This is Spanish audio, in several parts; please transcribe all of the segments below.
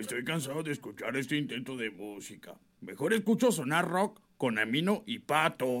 Estoy cansado de escuchar este intento de música. Mejor escucho sonar rock con Amino y Pato.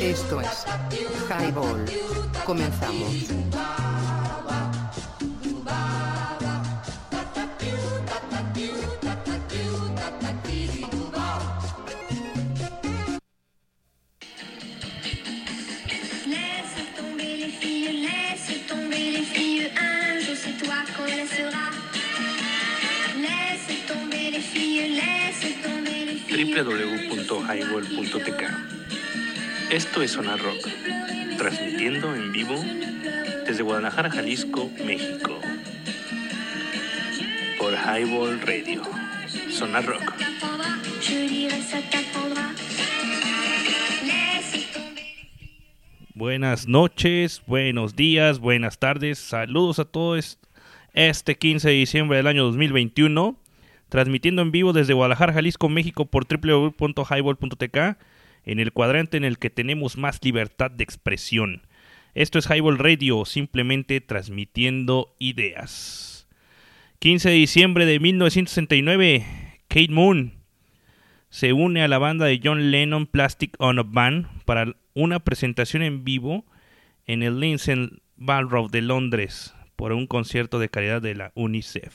esto es Highball. Comenzamos. Esto es Sonar Rock, transmitiendo en vivo desde Guadalajara, Jalisco, México. Por Highball Radio. Sonar Rock. Buenas noches, buenos días, buenas tardes, saludos a todos este 15 de diciembre del año 2021, transmitiendo en vivo desde Guadalajara, Jalisco, México por www.highball.tk en el cuadrante en el que tenemos más libertad de expresión. Esto es Highball Radio, simplemente transmitiendo ideas. 15 de diciembre de 1969, Kate Moon se une a la banda de John Lennon Plastic on a Band para una presentación en vivo en el Lincoln Ballroom de Londres por un concierto de caridad de la UNICEF.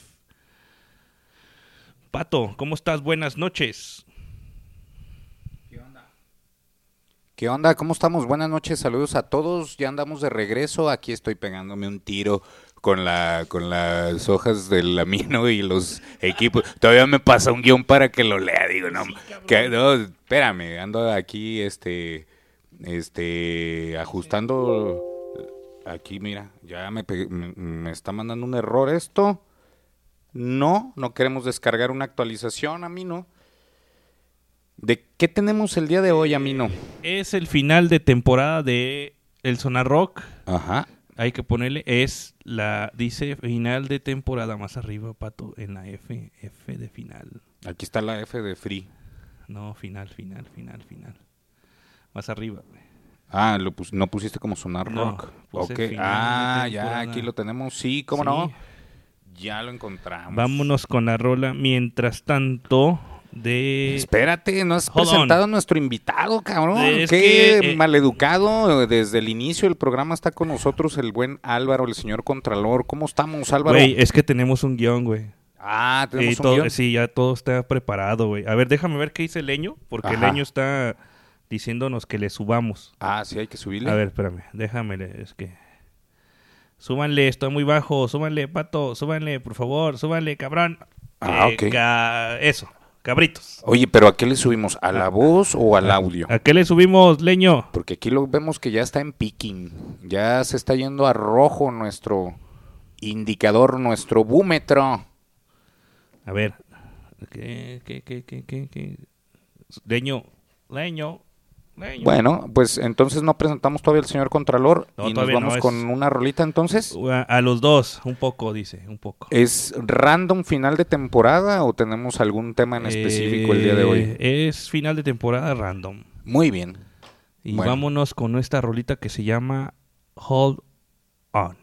Pato, ¿cómo estás? Buenas noches. ¿Qué onda? ¿Cómo estamos? Buenas noches, saludos a todos. Ya andamos de regreso. Aquí estoy pegándome un tiro con la con las hojas del amino y los equipos. Todavía me pasa un guion para que lo lea. Digo, no, que, no, espérame, ando aquí, este, este, ajustando. Aquí, mira, ya me, me, me está mandando un error esto. No, no queremos descargar una actualización, Amino. ¿De qué tenemos el día de hoy, Amino? Es el final de temporada de El Sonar Rock. Ajá. Hay que ponerle, es la, dice final de temporada más arriba, Pato, en la F, F de final. Aquí está la F de Free. No, final, final, final, final. Más arriba. Ah, lo pus- no pusiste como sonar No, rock. puse ok. final de Ah, ya, aquí lo tenemos. Sí, cómo Sí. no. Ya lo encontramos. Vámonos con la rola. Mientras tanto, de. Espérate, no has Hold presentado a nuestro invitado, cabrón. Es Qué que, eh, maleducado. Desde el inicio del programa está con nosotros el buen Álvaro, el señor Contralor. ¿Cómo estamos, Álvaro? Güey, es que tenemos un guion, güey. ah, tenemos un guion. Sí, ya todo está preparado, güey. A ver, déjame ver qué dice Leño, porque Ajá. Leño está diciéndonos que le subamos. Ah, sí, hay que subirle. A ver, espérame, déjame, es que... Súbanle, está muy bajo, súbanle, pato, súbanle, por favor, súbanle, cabrón. Ah, Eh, ok. Eso, cabritos. Oye, pero ¿a qué le subimos? ¿A la voz o al audio? ¿A qué le subimos, Leño? Porque aquí lo vemos que ya está en picking. Ya se está yendo a rojo nuestro indicador, nuestro búmetro. A ver, ¿qué, qué, qué, qué, qué, qué? Leño, Leño, Leño. Bueno, pues entonces no presentamos todavía al señor Contralor No, y nos no, vamos es- con una rolita entonces. A, los dos, un poco, dice, un poco. ¿Es random final de temporada o tenemos algún tema en específico el día de hoy? Eh, Es final de temporada random. Muy bien. Y Bueno. vámonos con esta rolita que se llama Hold On,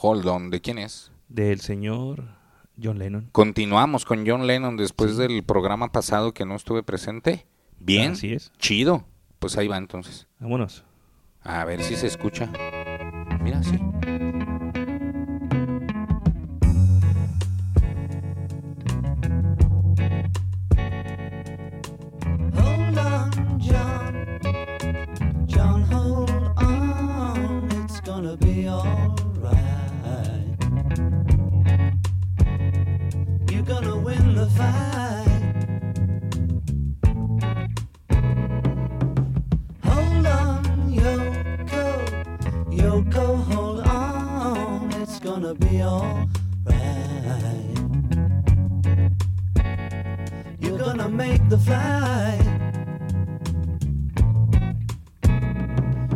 Hold on, ¿de quién es? del señor John Lennon. Continuamos con John Lennon después del programa pasado que no estuve presente. Bien, Así es. chido. Pues ahí va entonces. Vámonos. A ver si se escucha. Mira, sí. gonna win the fight. Gonna be alright. You're gonna make the flight.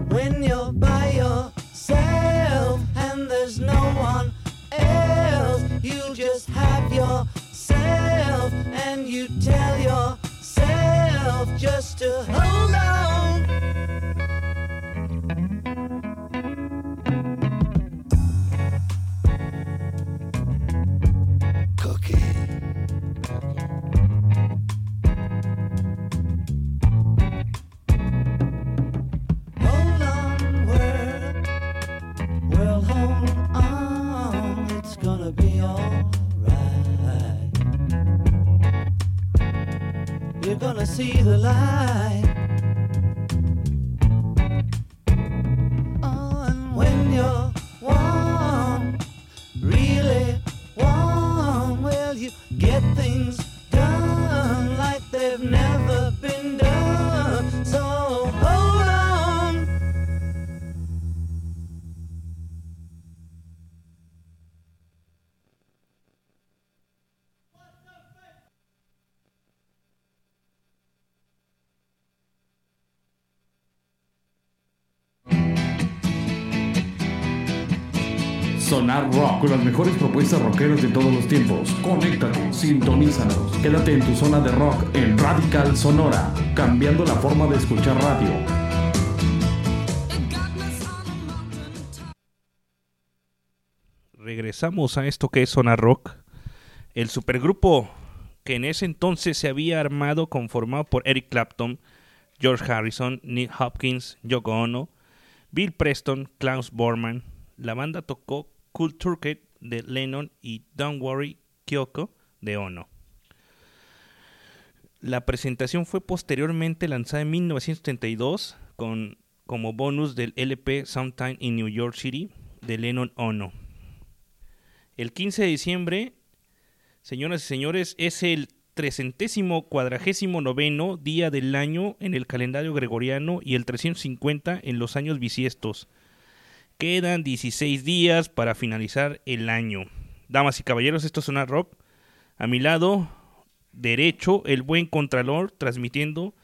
When you're by yourself and there's no one else, you just have yourself and you tell yourself just to hold on. You're see the light. Sonar Rock con las mejores propuestas rockeras de todos los tiempos. Conéctate, sintonízanos. Quédate en tu zona de rock en Radical Sonora, cambiando la forma de escuchar radio. regresamos a esto que es Zona Rock. El supergrupo que en ese entonces se había armado conformado por Eric Clapton, George Harrison, Nick Hopkins, Yoko Ono, Bill Preston, Klaus Bormann. La banda tocó Cool Turkey de Lennon y Don't Worry Kyoko de Ono. La presentación fue posteriormente lanzada en 1932 con, como bonus del LP Sometime in New York City de Lennon Ono. El 15 de diciembre, señoras y señores, es el trecentésimo cuadragésimo noveno día del año en el calendario gregoriano y el 350 en los años bisiestos. Quedan 16 días para finalizar el año. Damas y caballeros, esto es una rock. A mi lado derecho, el buen Contralor, transmitiendo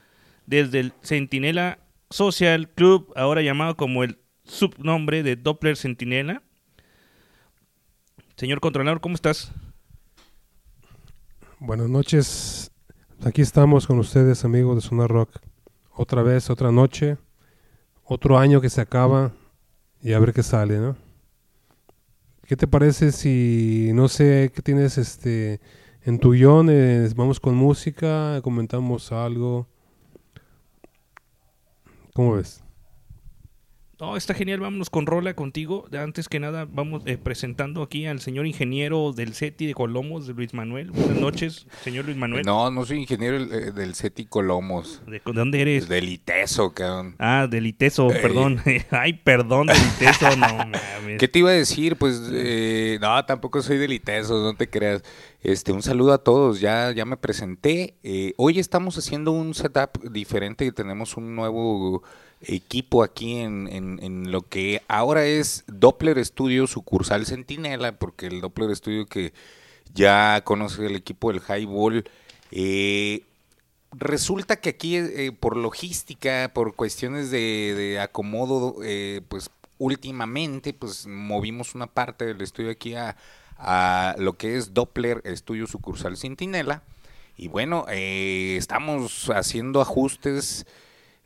desde el Centinela Social Club, ahora llamado como el subnombre de Doppler Centinela. Señor Contralor, ¿cómo estás? Buenas noches. Aquí estamos con ustedes, amigos de Sonar Rock. Otra vez, otra noche, otro año que se acaba y a ver qué sale, ¿no? ¿Qué te parece si, no sé, qué tienes este en tu guion? eh, vamos con música, comentamos algo. ¿Cómo ves? No, está genial, vámonos con Rola contigo. Antes que nada, vamos eh, presentando aquí al señor ingeniero del CETI de Colomos, de Luis Manuel. Buenas noches, señor Luis Manuel. No, no soy ingeniero eh, del CETI Colomos. ¿De, de dónde eres? Del ITESO, cabrón. Ah, del ITESO, Eh. perdón. Ay, perdón, del ITESO, no mames. ¿Qué te iba a decir? Pues, eh, no, tampoco soy del ITESO, no te creas. Este, un saludo a todos, ya, ya me presenté. Eh, hoy estamos haciendo un setup diferente y tenemos un nuevo equipo aquí en, en- lo que ahora es Doppler Studio sucursal Centinela, porque el Doppler Studio que ya conoce el equipo del Highball, eh, resulta que aquí eh, por logística, por cuestiones de, acomodo, eh, pues últimamente pues movimos una parte del estudio aquí a, a lo que es Doppler Estudio Sucursal Centinela. Y bueno, eh, estamos haciendo ajustes.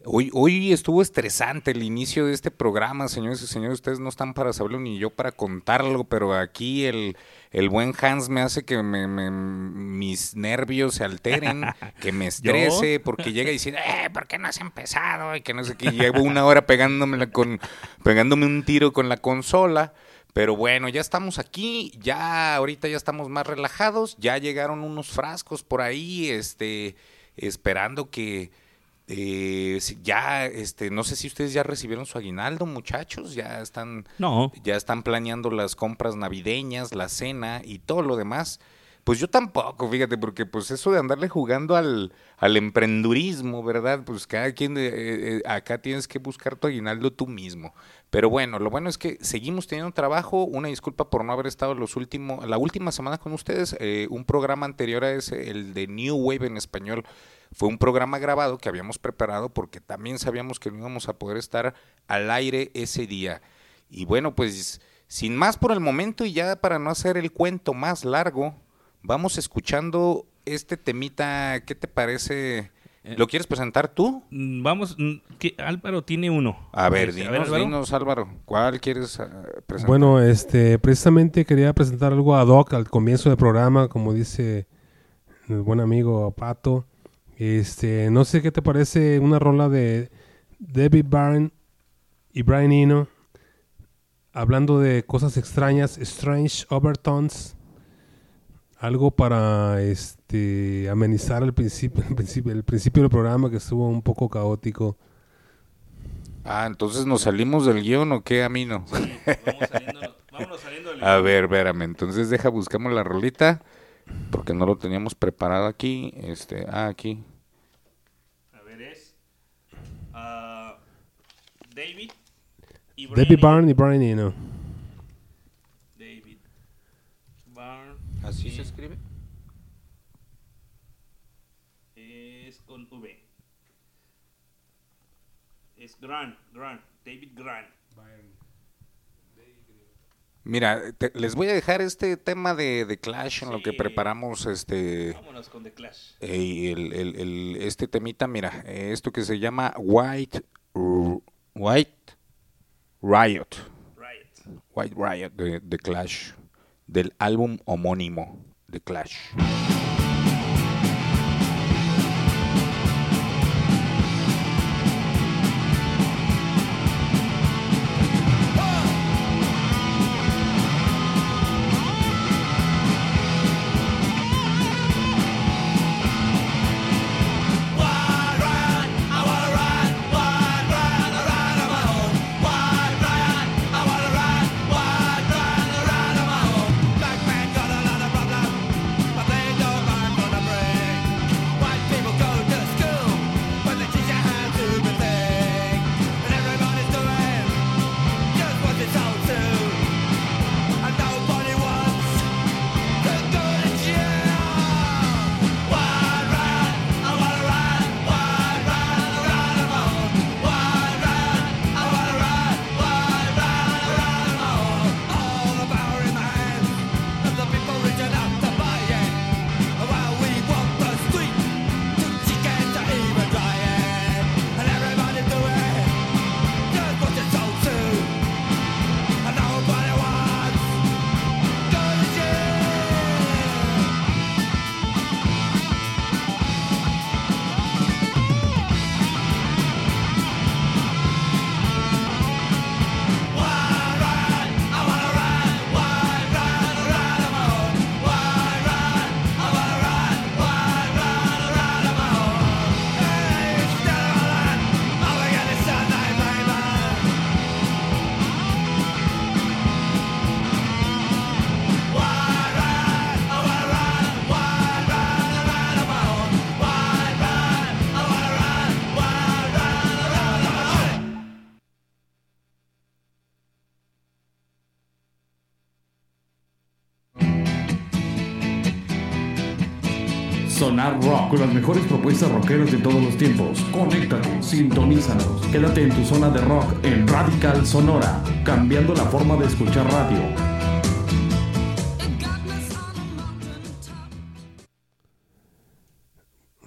Hoy, hoy estuvo estresante el inicio de este programa, señores y señores. Ustedes no están para saberlo ni yo para contarlo, pero aquí el, el buen Hans me hace que me- me- mis nervios se alteren, que me estrese, porque llega diciendo, eh, ¿por qué no has empezado? Y que no sé qué. Llevo una hora pegándome, con, pegándome un tiro con la consola. Pero bueno, ya estamos aquí, ya ahorita ya estamos más relajados, ya llegaron unos frascos por ahí, este, esperando que eh, ya, este, no sé si ustedes ya recibieron su aguinaldo, muchachos, ya están, No. ya están planeando las compras navideñas, la cena y todo lo demás. Pues yo tampoco, fíjate, porque pues eso de andarle jugando al, al emprendurismo, ¿verdad? Pues cada quien, eh, eh, acá tienes que buscar tu aguinaldo tú mismo. Pero bueno, lo bueno es que seguimos teniendo trabajo. Una disculpa por no haber estado los últimos, la última semana con ustedes. Eh, un programa anterior a ese, el de New Wave en español, fue un programa grabado que habíamos preparado porque también sabíamos que no íbamos a poder estar al aire ese día. Y bueno, pues sin más por el momento y ya para no hacer el cuento más largo, vamos escuchando este temita. ¿Qué te parece? ¿Lo quieres presentar tú? Mm, Vamos, mm, que Álvaro tiene uno. A ver, Este, dinos, Álvaro. dinos, Álvaro, ¿cuál quieres ah, presentar? Bueno, este, precisamente quería presentar algo ad hoc al comienzo del programa, como dice el buen amigo Pato. Este, no sé qué te parece una rola de David Byrne y Brian Eno hablando de cosas extrañas, strange overtones. Algo para este amenizar el principio, el principio, el principio del programa que estuvo un poco caótico. Ah, entonces nos salimos del guion o qué, Amino? Vamos saliendo, vámonos saliendo del A ver, espérame, entonces deja, buscamos la rolita, porque no lo teníamos preparado aquí. Este, ah, aquí. A ver, es ah, David y David Brian Byrne y Brian Eno. David Byrne. ¿Así se escribe? Es con V. Es Grant, Grant, David Grant. Mira, te- les voy a dejar este tema de, de Clash en lo que preparamos, este, Vámonos con The Clash. eh, y el, el- el- este temita, mira, eh, esto que se llama White, White Riot, Riot. White Riot de, de Clash, del álbum homónimo de Clash. Con las mejores propuestas rockeras de todos los tiempos. Conéctate, sintonízanos. Quédate en tu zona de rock en Radical Sonora, cambiando la forma de escuchar radio.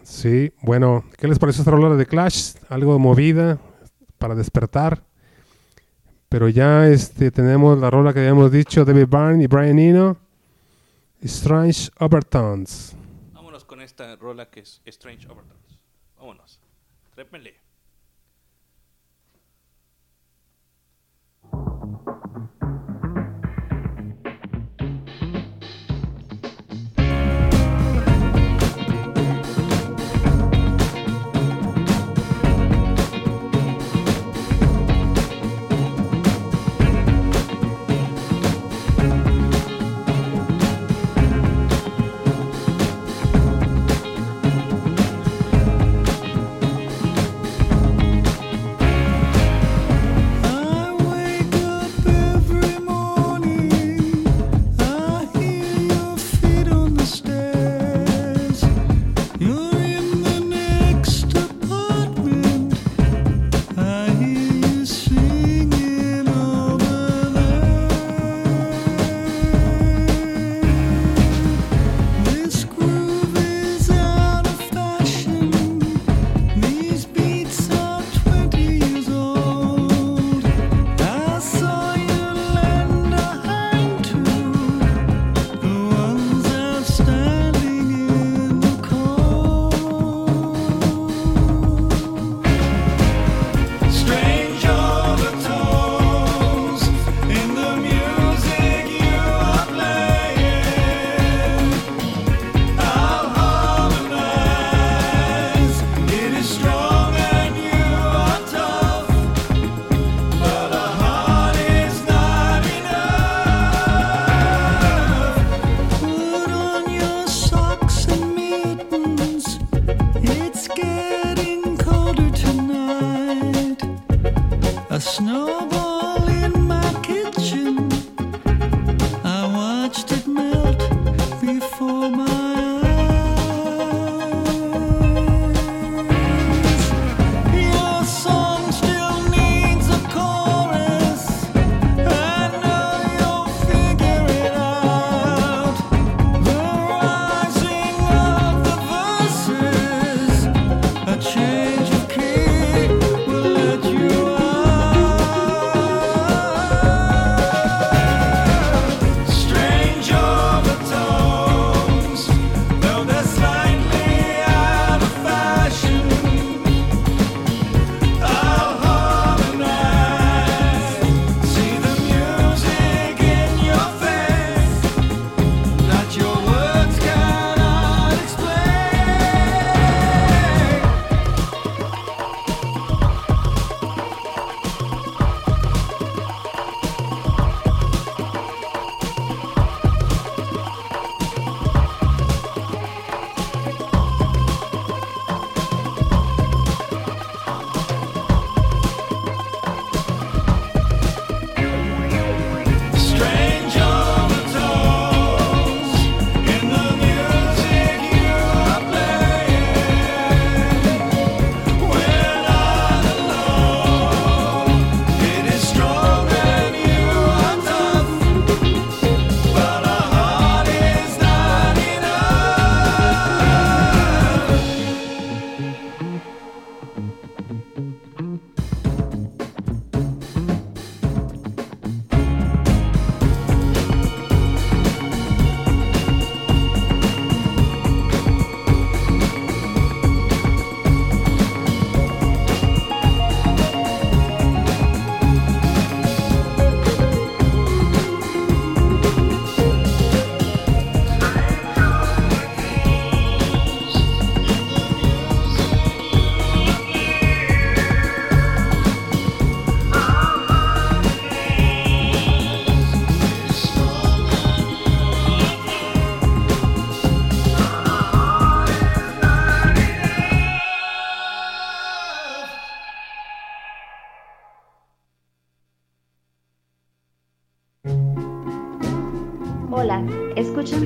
Sí, bueno, ¿qué les parece esta rola de Clash? Algo movida para despertar. Pero ya este tenemos la rola que habíamos dicho, David Byrne y Brian Eno, Strange Overtones. Esta rola que es Strange Overtones. Vámonos. Trépenle.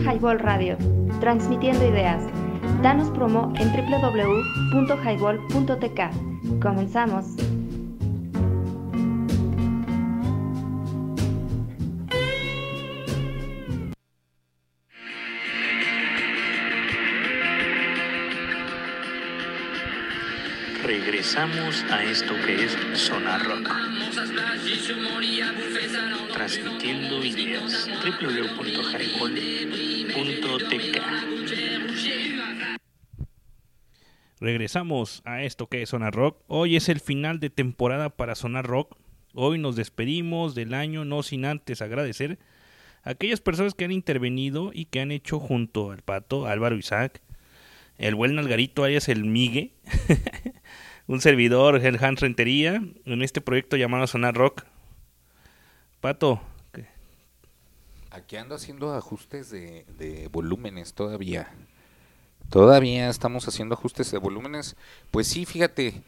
Highball Radio, transmitiendo ideas. Danos promo en www.highball.tk. Comenzamos. Regresamos a esto que es Sonar Rock. Transmitiendo ideas. www.highball.tk Regresamos a esto que es Sonar Rock. Hoy es el final de temporada para Sonar Rock. Hoy nos despedimos del año, no sin antes agradecer a aquellas personas que han intervenido y que han hecho junto al Pato, Álvaro Isaac, el buen Nalgarito alias el Migue, un servidor, el Hans Rentería, en este proyecto llamado Sonar Rock. Pato. Aquí ando haciendo ajustes de, volúmenes todavía. Todavía estamos haciendo ajustes de volúmenes. Pues sí, fíjate.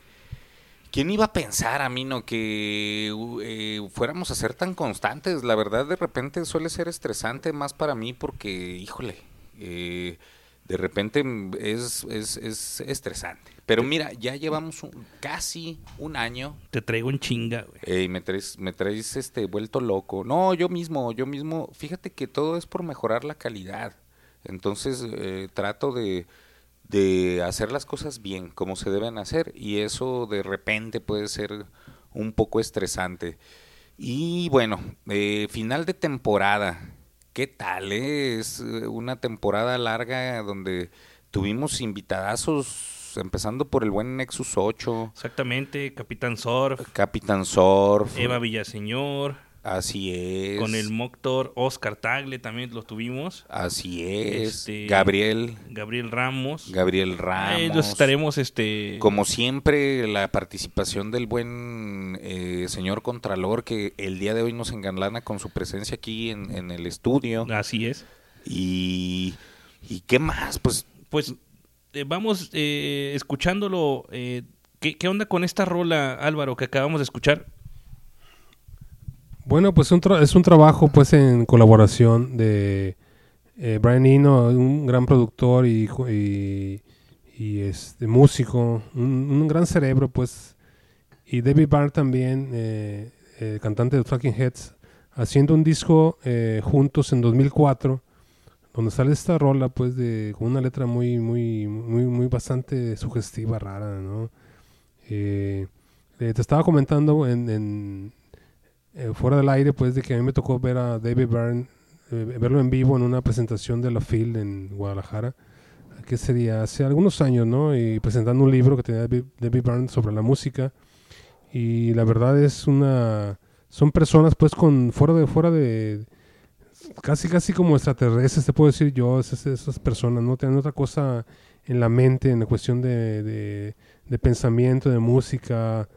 ¿Quién iba a pensar a mí no que eh, fuéramos a ser tan constantes? La verdad, de repente suele ser estresante más para mí porque, híjole, eh, de repente es, es, es estresante. Pero mira, ya llevamos un- casi un año Te traigo en chinga, güey. Ey, me traes, me traes este vuelto loco. No, yo mismo, yo mismo. Fíjate que todo es por mejorar la calidad. Entonces eh, trato de, de hacer las cosas bien, como se deben hacer, y eso de repente puede ser un poco estresante. Y bueno, eh, final de temporada. ¿Qué tal? eh? Es eh, una temporada larga donde tuvimos invitadazos, empezando por el buen Nexus 8. Exactamente, Capitán Surf, Capitán Surf. Eva Villaseñor, Así es. con el Moctor, Oscar Tagle también lo tuvimos. Así es. Este, Gabriel. Gabriel Ramos. Gabriel Ramos. Ahí los estaremos, este... Como siempre, la participación del buen eh, señor Contralor que el día de hoy nos engalana con su presencia aquí en, en el estudio. Así es. Y, ¿y qué más? Pues Pues eh, vamos eh, escuchándolo. eh, ¿qué, ¿Qué onda con esta rola, Álvaro, que acabamos de escuchar? Bueno, pues es un trabajo pues en colaboración de eh, Brian Eno, un gran productor y, y, y, este músico, un, un gran cerebro pues, y David Byrne también, eh, cantante de Talking Heads, haciendo un disco juntos en 2004, donde sale esta rola pues de con una letra muy muy muy muy bastante sugestiva, rara, ¿no? Eh, eh, te estaba comentando en, en, eh, fuera del aire, pues, de que a mí me tocó ver a David Byrne, eh, verlo en vivo en una presentación de la FIL en Guadalajara, que sería hace algunos años, ¿no? Y presentando un libro que tenía David, Byrne sobre la música. Y la verdad es una... Son personas, pues, con fuera de... Fuera de casi, casi como extraterrestres, te puedo decir yo, esas, esas personas, ¿no? Tienen otra cosa en la mente, en la cuestión de, de, pensamiento, de música,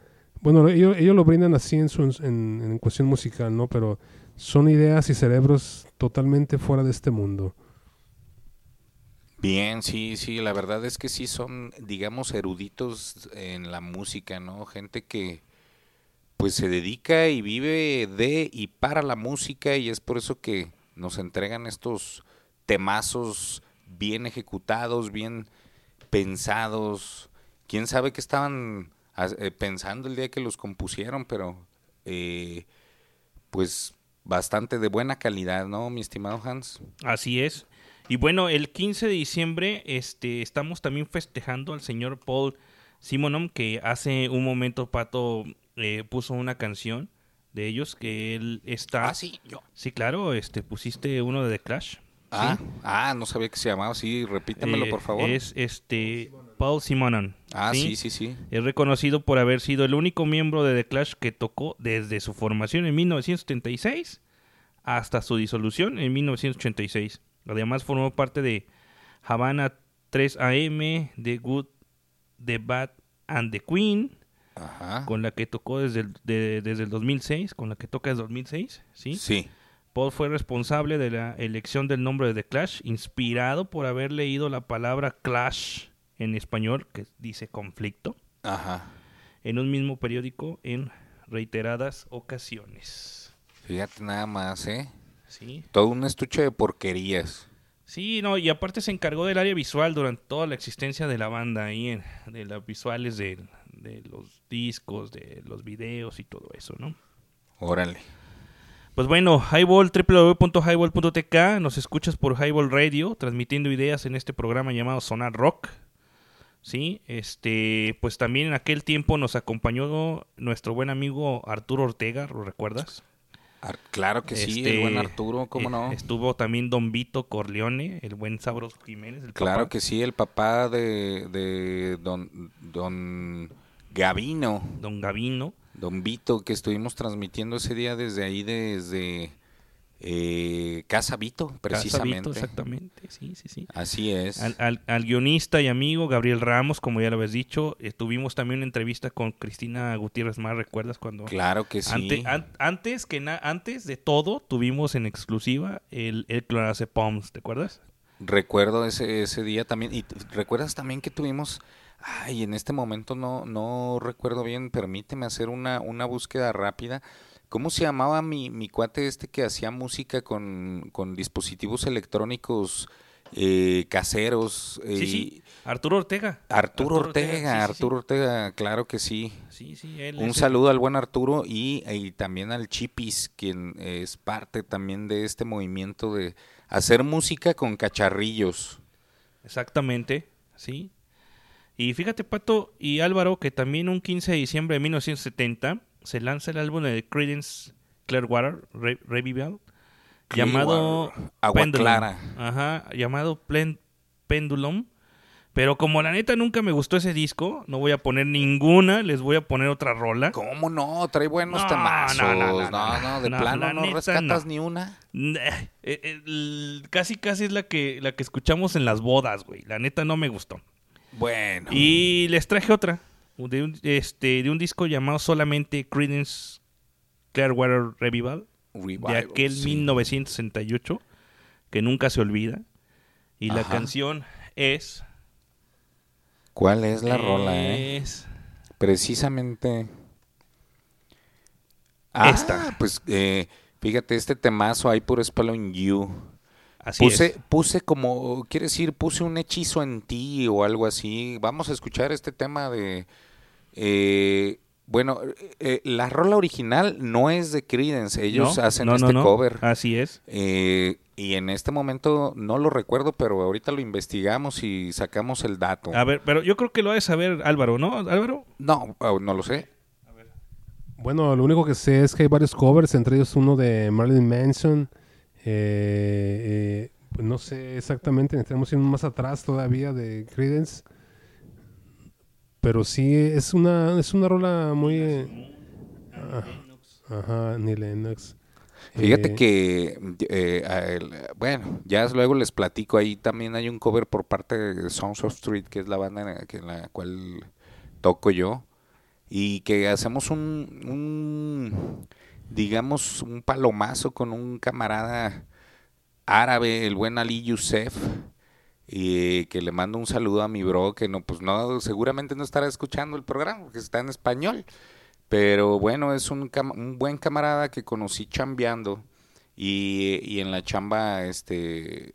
bueno, ellos, ellos lo brindan así en, su, en, en cuestión musical, ¿no? Pero son ideas y cerebros totalmente fuera de este mundo. Bien, sí, sí, la verdad es que sí son, digamos, eruditos en la música, ¿no? Gente que pues se dedica y vive de y para la música y es por eso que nos entregan estos temazos bien ejecutados, bien pensados. Quién sabe qué estaban eh, pensando el día que los compusieron, pero eh, pues bastante de buena calidad, ¿no, mi estimado Hans? Así es. Y bueno, el 15 de diciembre este, estamos también festejando al señor Paul Simonon, que hace un momento Pato eh, puso una canción de ellos, que él está... Ah, sí, yo. Sí, claro, este, pusiste uno de The Clash. Ah, ¿sí? ah, no sabía que se llamaba así, repítemelo Eh, por favor. Es este Paul Simonon. Ah, sí, sí, sí. Es reconocido por haber sido el único miembro de The Clash que tocó desde su formación en 1976 hasta su disolución en 1986. Además formó parte de Havana 3 AM, The Good, The Bad and The Queen, Ajá. con la que tocó desde el, de- desde el 2006, con la que toca desde el 2006, ¿sí? Sí. Paul fue responsable de la elección del nombre de The Clash, inspirado por haber leído la palabra clash en español, que dice conflicto, Ajá. en un mismo periódico en reiteradas ocasiones. Fíjate nada más, ¿eh? Sí. Todo un estuche de porquerías. Sí, no, y aparte se encargó del área visual durante toda la existencia de la banda ahí, en- de las visuales de, de los discos, de los videos y todo eso, ¿no? Órale. Pues bueno, Highball, www.highball.tk, nos escuchas por Highball Radio, transmitiendo ideas en este programa llamado Sonar Rock. Sí, este, pues también en aquel tiempo nos acompañó nuestro buen amigo Arturo Ortega, ¿lo recuerdas? Ar- claro que sí, Este, el buen Arturo, ¿cómo eh, no? Estuvo también Don Vito Corleone, el buen Sabroso Jiménez, el Claro papá. que sí, el papá de, de don, don Gavino. Don Gavino. Don Vito, que estuvimos transmitiendo ese día desde ahí, desde eh, Casa Vito, Casa precisamente. Vito, exactamente, sí, sí, sí. Así es. Al, al- al guionista y amigo Gabriel Ramos, como ya lo habías dicho, eh, tuvimos también una entrevista con Cristina Gutiérrez Mar, ¿recuerdas cuando? Claro que sí. Ante- an- antes que na- antes de todo, tuvimos en exclusiva el, el Clorazepams, ¿te acuerdas? Recuerdo ese, ese día también. Y recuerdas también que tuvimos. Ay, en este momento no, no recuerdo bien. Permíteme hacer una, una búsqueda rápida. ¿Cómo se llamaba mi, mi cuate este que hacía música con, con dispositivos electrónicos eh, caseros? Sí, eh, sí, Arturo Ortega. Arturo Ortega, sí. Arturo Ortega, claro que sí. Sí, sí, él Un el- saludo al buen Arturo y, y también al Chipis, quien es parte también de este movimiento de hacer música con cacharrillos. Exactamente, sí. Y fíjate, Pato y Álvaro, que también un 15 de diciembre de 1970 se lanza el álbum de Creedence Clearwater Re- Revival llamado Agua Pendulum. Clara. Ajá, llamado Plen- Pendulum. Pero como la neta nunca me gustó ese disco, no voy a poner ninguna, les voy a poner otra rola. ¿Cómo no? Trae buenos No, temazos. no, No, no, no, no, de no, plano la no neta, rescatas ni una. Eh, eh, casi casi es la que, la que escuchamos en las bodas, güey. La neta no me gustó. Bueno. Y les traje otra de un, este, de un disco llamado solamente Creedence Clearwater Revival, de aquel sí. 1968 que nunca se olvida. Y la canción es ¿Cuál es la rola, eh? es Precisamente. Ah, Esta. Pues eh, fíjate, este temazo hay por Spelling You. Así puse, es. puse como, quiere decir, puse un hechizo en ti o algo así. Vamos a escuchar este tema de. eh, bueno, eh, la rola original no es de Creedence, ellos No, hacen no, este no. cover. Así es. Eh, y en este momento no lo recuerdo, pero ahorita lo investigamos y sacamos el dato. A ver, pero yo creo que lo ha de saber Álvaro, ¿no? Álvaro. No, ah, no lo sé. Bueno, lo único que sé es que hay varios covers, entre ellos uno de Marilyn Manson. Eh, eh, pues no sé exactamente, necesitamos ir más atrás todavía de Creedence. Pero sí, es una, es una rola muy... eh, ah, ajá, Neil Lennox. Fíjate Eh, que, eh, bueno, ya luego les platico, ahí también hay un cover por parte de Songs of Street, que es la banda en la, que- en la cual toco yo, y que hacemos un, un, digamos, un palomazo con un camarada árabe, el buen Ali Youssef, y que le mando un saludo a mi bro, que no, pues no, seguramente no estará escuchando el programa, porque está en español. Pero bueno, es un, un buen camarada que conocí chambeando y, y en la chamba este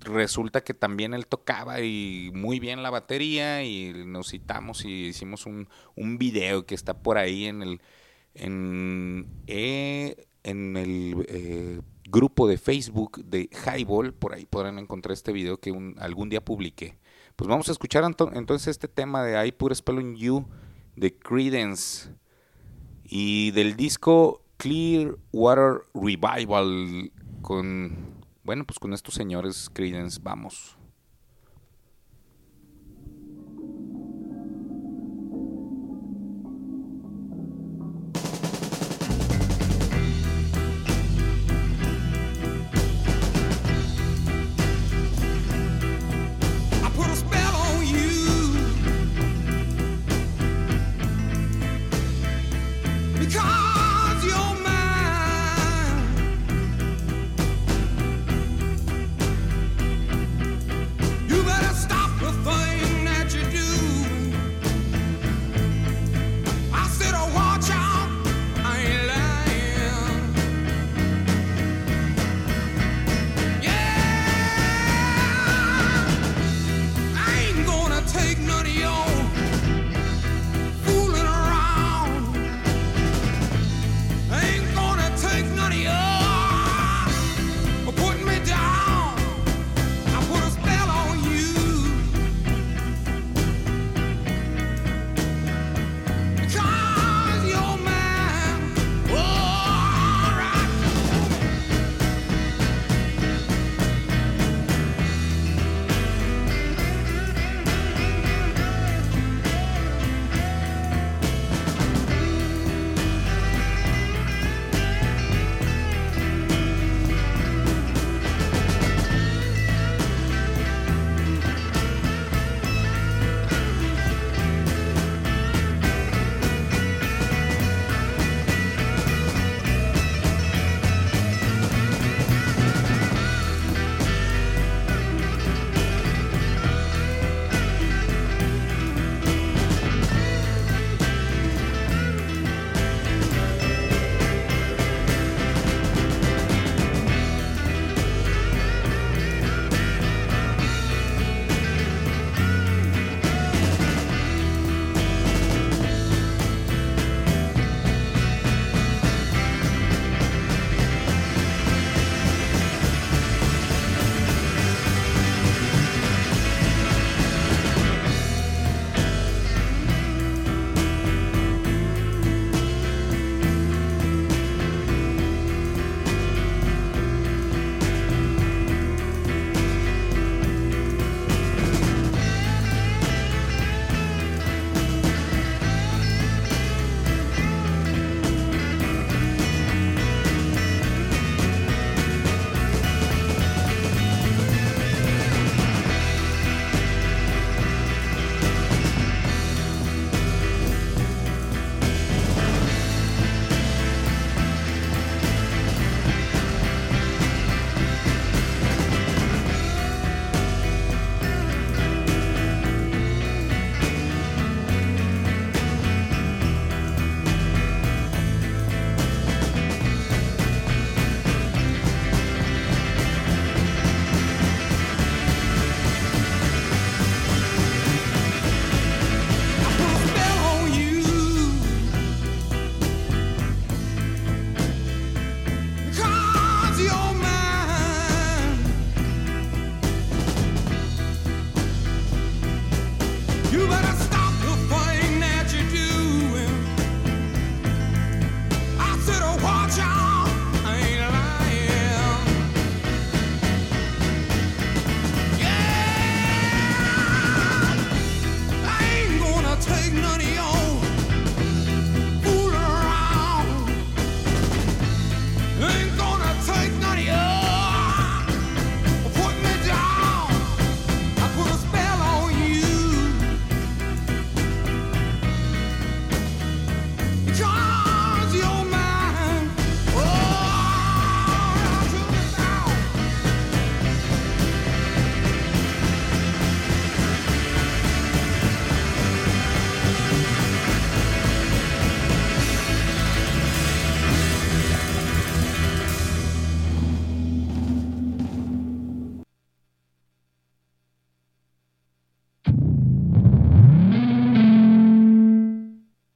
resulta que también él tocaba y muy bien la batería y nos citamos y hicimos un, un video que está por ahí en el en, eh, en el eh, grupo de Facebook de Highball, por ahí podrán encontrar este video que algún día publiqué. Pues vamos a escuchar ento- entonces este tema de I Put Spell on You de Credence y del disco Clear Water Revival con bueno pues con estos señores Credence vamos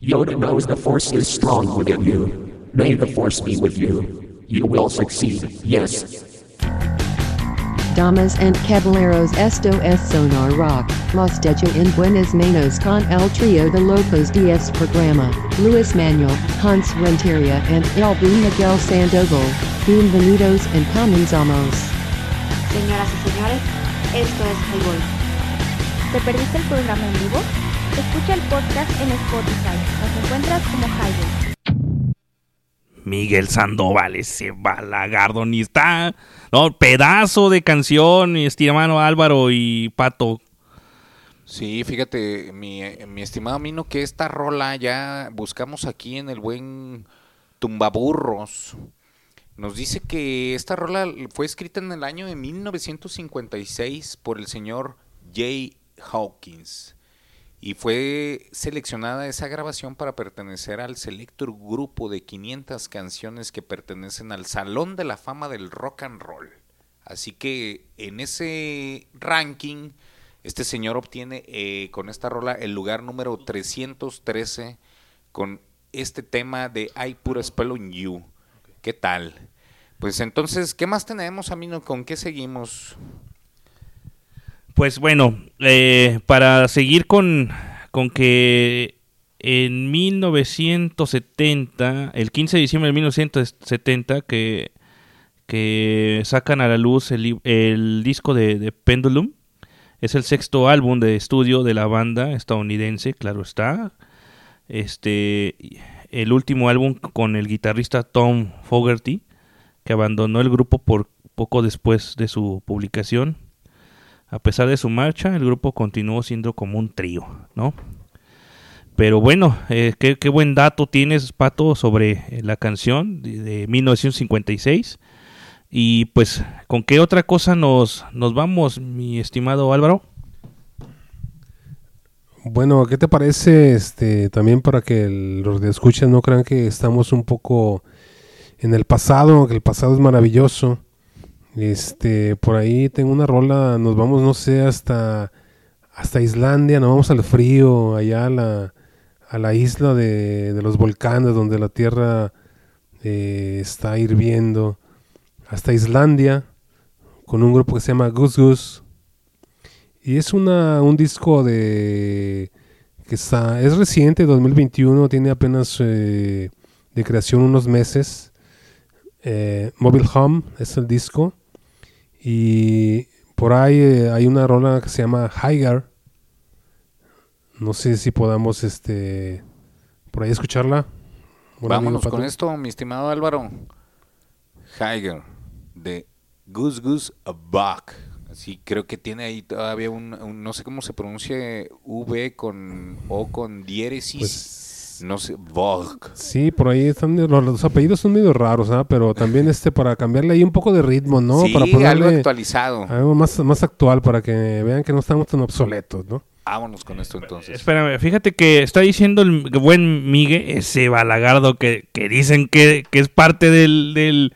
Yoda knows the Force is strong within you. May the Force be with you. You will succeed, yes. Damas and caballeros, esto es Sonar Rock. Los dejo en buenas manos con el trío de locos de este programa, Luis Manuel, Hans Renteria and Elbu Miguel Sandoval. Bienvenidos and comenzamos. Señoras y señores, esto es Highball. ¿Te perdiste el programa en vivo? Escucha el podcast en Spotify. Nos encuentras como Highball. Miguel Sandoval, ese balagardo, ni está. No, pedazo de canción, mi estimado Álvaro y Pato. Sí, fíjate, mi, mi estimado Mino, que esta rola ya buscamos aquí en el buen Tumbaburros. Nos dice que esta rola fue escrita en el año de 1956 por el señor Jay Hawkins y fue seleccionada esa grabación para pertenecer al selector grupo de 500 canciones que pertenecen al Salón de la Fama del Rock and Roll. Así que en ese ranking, este señor obtiene eh, con esta rola el lugar número 313 con este tema de I Put a Spell on You. ¿Qué tal? Pues entonces, ¿qué más tenemos, Amino? ¿Con qué seguimos? Pues bueno, eh, para seguir con, con que en 1970, el 15 de diciembre de 1970, que, que sacan a la luz el, el disco de, de, Pendulum, es el sexto álbum de estudio de la banda estadounidense, claro está. Este, el último álbum con el guitarrista Tom Fogerty, que abandonó el grupo por poco después de su publicación. A pesar de su marcha, el grupo continuó siendo como un trío, ¿no? Pero bueno, eh, ¿qué, ¿qué, buen dato tienes, Pato, sobre la canción de, de, 1956. Y pues, ¿con qué otra cosa nos, nos vamos, mi estimado Álvaro? Bueno, ¿qué te parece este también para que los de escuchen no crean que estamos un poco en el pasado, que el pasado es maravilloso? Este, por ahí tengo una rola, nos vamos, no sé, hasta, hasta Islandia, nos vamos al frío, allá a la, a la isla de, de los volcanes, donde la tierra eh, está hirviendo, hasta Islandia, con un grupo que se llama Goose Goose. Y es una, un disco de que está, es reciente, 2021, tiene apenas eh, de creación unos meses. Eh, Mobile Home es el disco. Y por ahí eh, hay una rola que se llama Haigar. No sé si podamos este por ahí escucharla. Vámonos con esto, mi estimado Álvaro. Haigar de Goose Goose a Buck. Sí, creo que tiene ahí todavía un, un, no sé cómo se pronuncia V con O con diéresis. Pues, no sé, Vogue. Sí, por ahí están los, los apellidos son medio raros, ¿ah? pero también este para cambiarle ahí un poco de ritmo, ¿no? Sí, para algo actualizado. Algo más, más actual para que vean que no estamos tan obsoletos, ¿no? Vámonos con esto entonces. Espérame, fíjate que está diciendo el buen Miguel, ese balagardo que, que dicen que, que es parte del, del,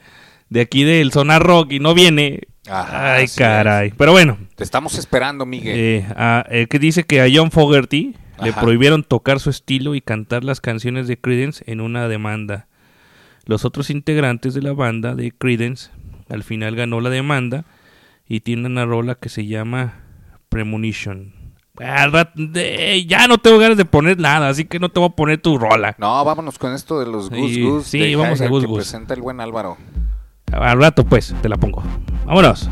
de aquí del Sonar Rock y no viene. Ajá, Ay, caray. Es. Pero bueno. Te estamos esperando, Miguel. Eh, a, eh, que dice que a John Fogerty Ajá. le prohibieron tocar su estilo y cantar las canciones de Creedence en una demanda. Los otros integrantes de la banda de Creedence al final ganó la demanda y tiene una rola que se llama Premonition. Ya no tengo ganas de poner nada, así que no te voy a poner tu rola. No, vámonos con esto de los Gus sí, Gus. Sí, de vamos Hager a Gus que Gus. presenta el buen Álvaro. Al rato, pues, te la pongo. Vámonos.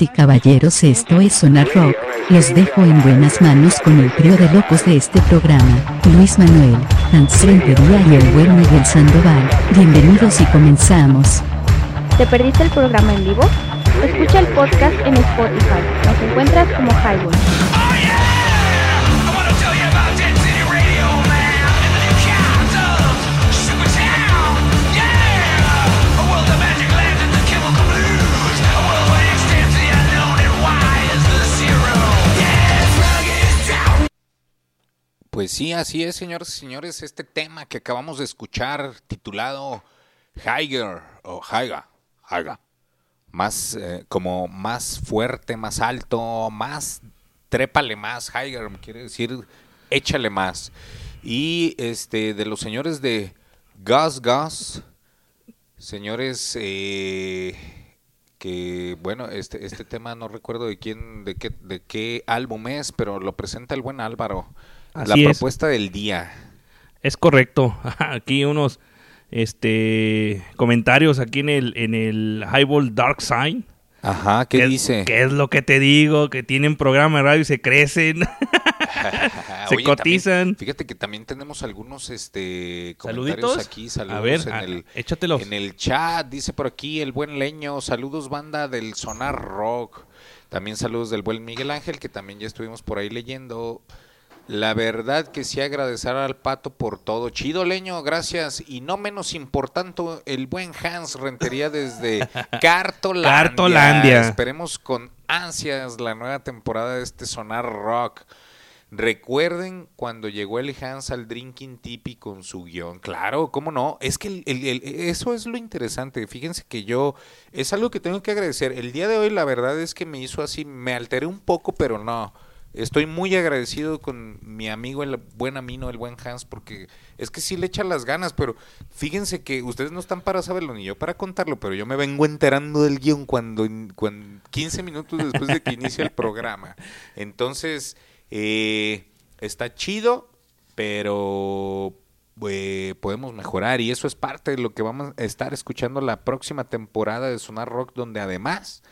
Y caballeros, esto es Sonar Rock. Los dejo en buenas manos con el trío de locos de este programa, Luis Manuel, Rentería y el buen Miguel Sandoval. Bienvenidos y comenzamos. ¿Te perdiste el programa en vivo? Escucha el podcast en Spotify. Nos encuentras como Highball. Pues sí, así es, señores y señores, este tema que acabamos de escuchar titulado Higher o Haiga, Haiga, más eh, como más fuerte, más alto, más trépale más, Higher quiere decir échale más. Y este de los señores de Gus Gus, señores eh, que bueno, este este tema no recuerdo de quién de qué de qué álbum es, pero lo presenta el buen Álvaro. La es. propuesta del día. Es correcto. Aquí unos este comentarios aquí en el en el Highball Dark Sign. Ajá, ¿qué ¿Qué- dice? ¿Qué es lo que te digo? Que tienen programa de radio y se crecen. se Oye, cotizan. también- fíjate que también tenemos algunos este comentarios ¿Saluditos? aquí, A saludos ver, en a- el échatelos. en el chat, dice por aquí el buen Leño, saludos banda del Sonar Rock. También saludos del buen Miguel Ángel que también ya estuvimos por ahí leyendo. La verdad que sí agradecer al Pato por todo. Chido Leño, gracias. Y no menos importante, el buen Hans Rentería desde Cartolandia. Cartolandia. Esperemos con ansias la nueva temporada de este Sonar Rock. Recuerden cuando llegó el Hans al Drinking Tipi con su guion. Claro, ¿cómo no? Es que el- el- el- eso es lo interesante. Fíjense que yo, es algo que tengo que agradecer. El día de hoy la verdad es que me hizo así, me alteré un poco, pero no. Estoy muy agradecido con mi amigo, el buen Amino, el buen Hans, porque es que sí le echa las ganas, pero fíjense que ustedes no están para saberlo ni yo para contarlo, pero yo me vengo enterando del guion cuando, cuando 15 minutos después de que inicia el programa. Entonces, eh, está chido, pero eh, podemos mejorar y eso es parte de lo que vamos a estar escuchando la próxima temporada de Sonar Rock, donde además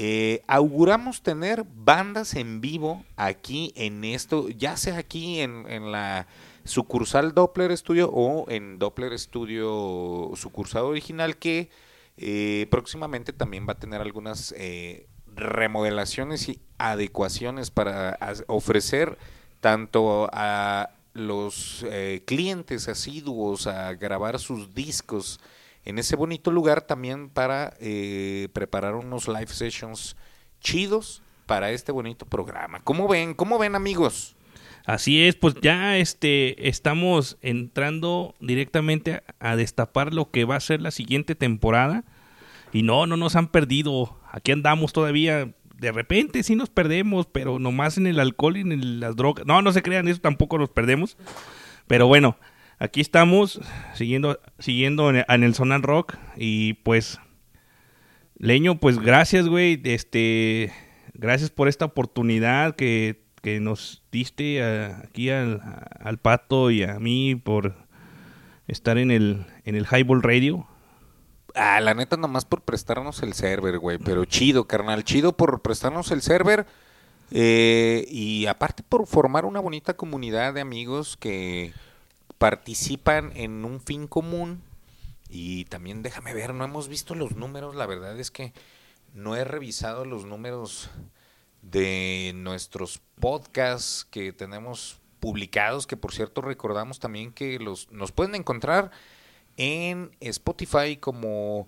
eh, auguramos tener bandas en vivo aquí en esto, ya sea aquí en, la sucursal Doppler Studio o en Doppler Studio sucursal original que eh, próximamente también va a tener algunas eh, remodelaciones y adecuaciones para ofrecer tanto a los eh, clientes asiduos a grabar sus discos en ese bonito lugar también para eh, preparar unos live sessions chidos para este bonito programa. ¿Cómo ven? ¿Cómo ven amigos? Así es, pues ya este estamos entrando directamente a, destapar lo que va a ser la siguiente temporada. Y no, no nos han perdido. Aquí andamos todavía. De repente sí nos perdemos, pero nomás en el alcohol y en las drogas. No, no se crean, eso tampoco nos perdemos. Pero bueno, aquí estamos siguiendo, siguiendo en el, Sonar Rock. Y pues, Leño, pues gracias, güey. Este, gracias por esta oportunidad que, que nos diste aquí al, al Pato y a mí por estar en el, en el Highball Radio. Ah, la neta nomás por prestarnos el server, güey. Pero chido, carnal. Chido por prestarnos el server. eh, y aparte por formar una bonita comunidad de amigos que participan en un fin común. Y también déjame ver, no hemos visto los números. La verdad es que no he revisado los números de nuestros podcasts que tenemos publicados, que por cierto recordamos también que los nos pueden encontrar en Spotify como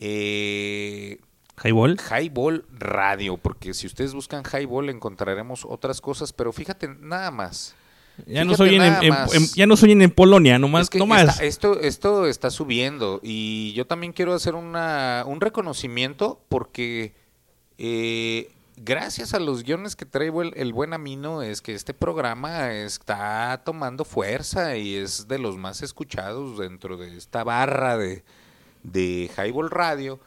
eh, Highball. Highball Radio, porque si ustedes buscan Highball encontraremos otras cosas, pero fíjate nada más. Ya no soy en, ya no soy en Polonia, nomás, Es que nomás. está- esto, esto está subiendo y yo también quiero hacer una, un reconocimiento porque eh, gracias a los guiones que trae el, el buen Amino es que este programa está tomando fuerza y es de los más escuchados dentro de esta barra de, de Highball Radio.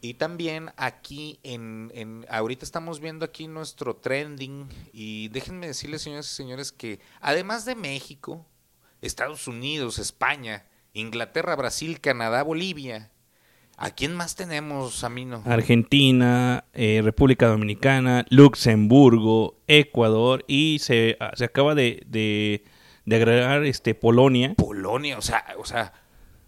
Y también aquí en, en ahorita estamos viendo aquí nuestro trending y déjenme decirles señores y señores que además de México, Estados Unidos, España, Inglaterra, Brasil, Canadá, Bolivia, ¿A quién más tenemos, Amino? Argentina, eh, República Dominicana, Luxemburgo, Ecuador y se, ah, se acaba de, de, de agregar este Polonia. Polonia, o sea, o sea,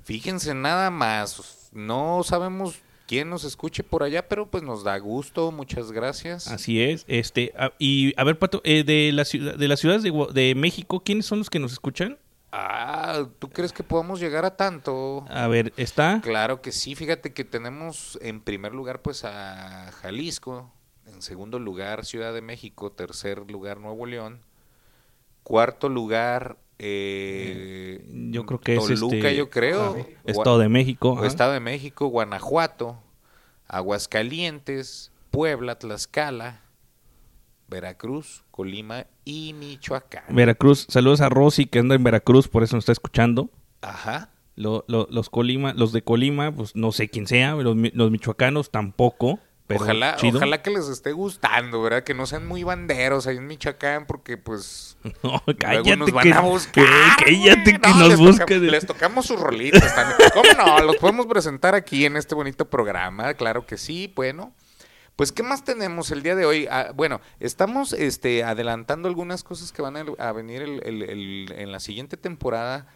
fíjense nada más, no sabemos quién nos escuche por allá, pero pues nos da gusto, muchas gracias. Así es. Este ah, y a ver Pato, eh, de la ciudad de las ciudades de, de México, ¿quiénes son los que nos escuchan? Ah, ¿tú crees que podamos llegar a tanto? A ver, está. Claro que sí, fíjate que tenemos en primer lugar pues a Jalisco, en segundo lugar Ciudad de México, tercer lugar Nuevo León, cuarto lugar eh, Yo creo que es, este, yo creo, ah, Estado de México. Estado de México, Guanajuato, Aguascalientes, Puebla, Tlaxcala, Veracruz, Colima y Michoacán. Veracruz, saludos a Rosy que anda en Veracruz, por eso nos está escuchando. Ajá. Lo- lo- los Colima, los de Colima, pues no sé quién sea, los, los michoacanos tampoco. Pero ojalá, chido. ojalá que les esté gustando, ¿verdad? Que no sean muy banderos ahí en Michoacán, porque pues No, luego cállate nos van que- a buscar. cállate que No, nos les busquen. toca- les tocamos sus rolitas también. ¿Cómo no? Los podemos presentar aquí en este bonito programa, claro que sí. Bueno, pues ¿qué más tenemos el día de hoy? Ah, bueno, estamos este, adelantando algunas cosas que van a, a venir el- el- el- en la siguiente temporada.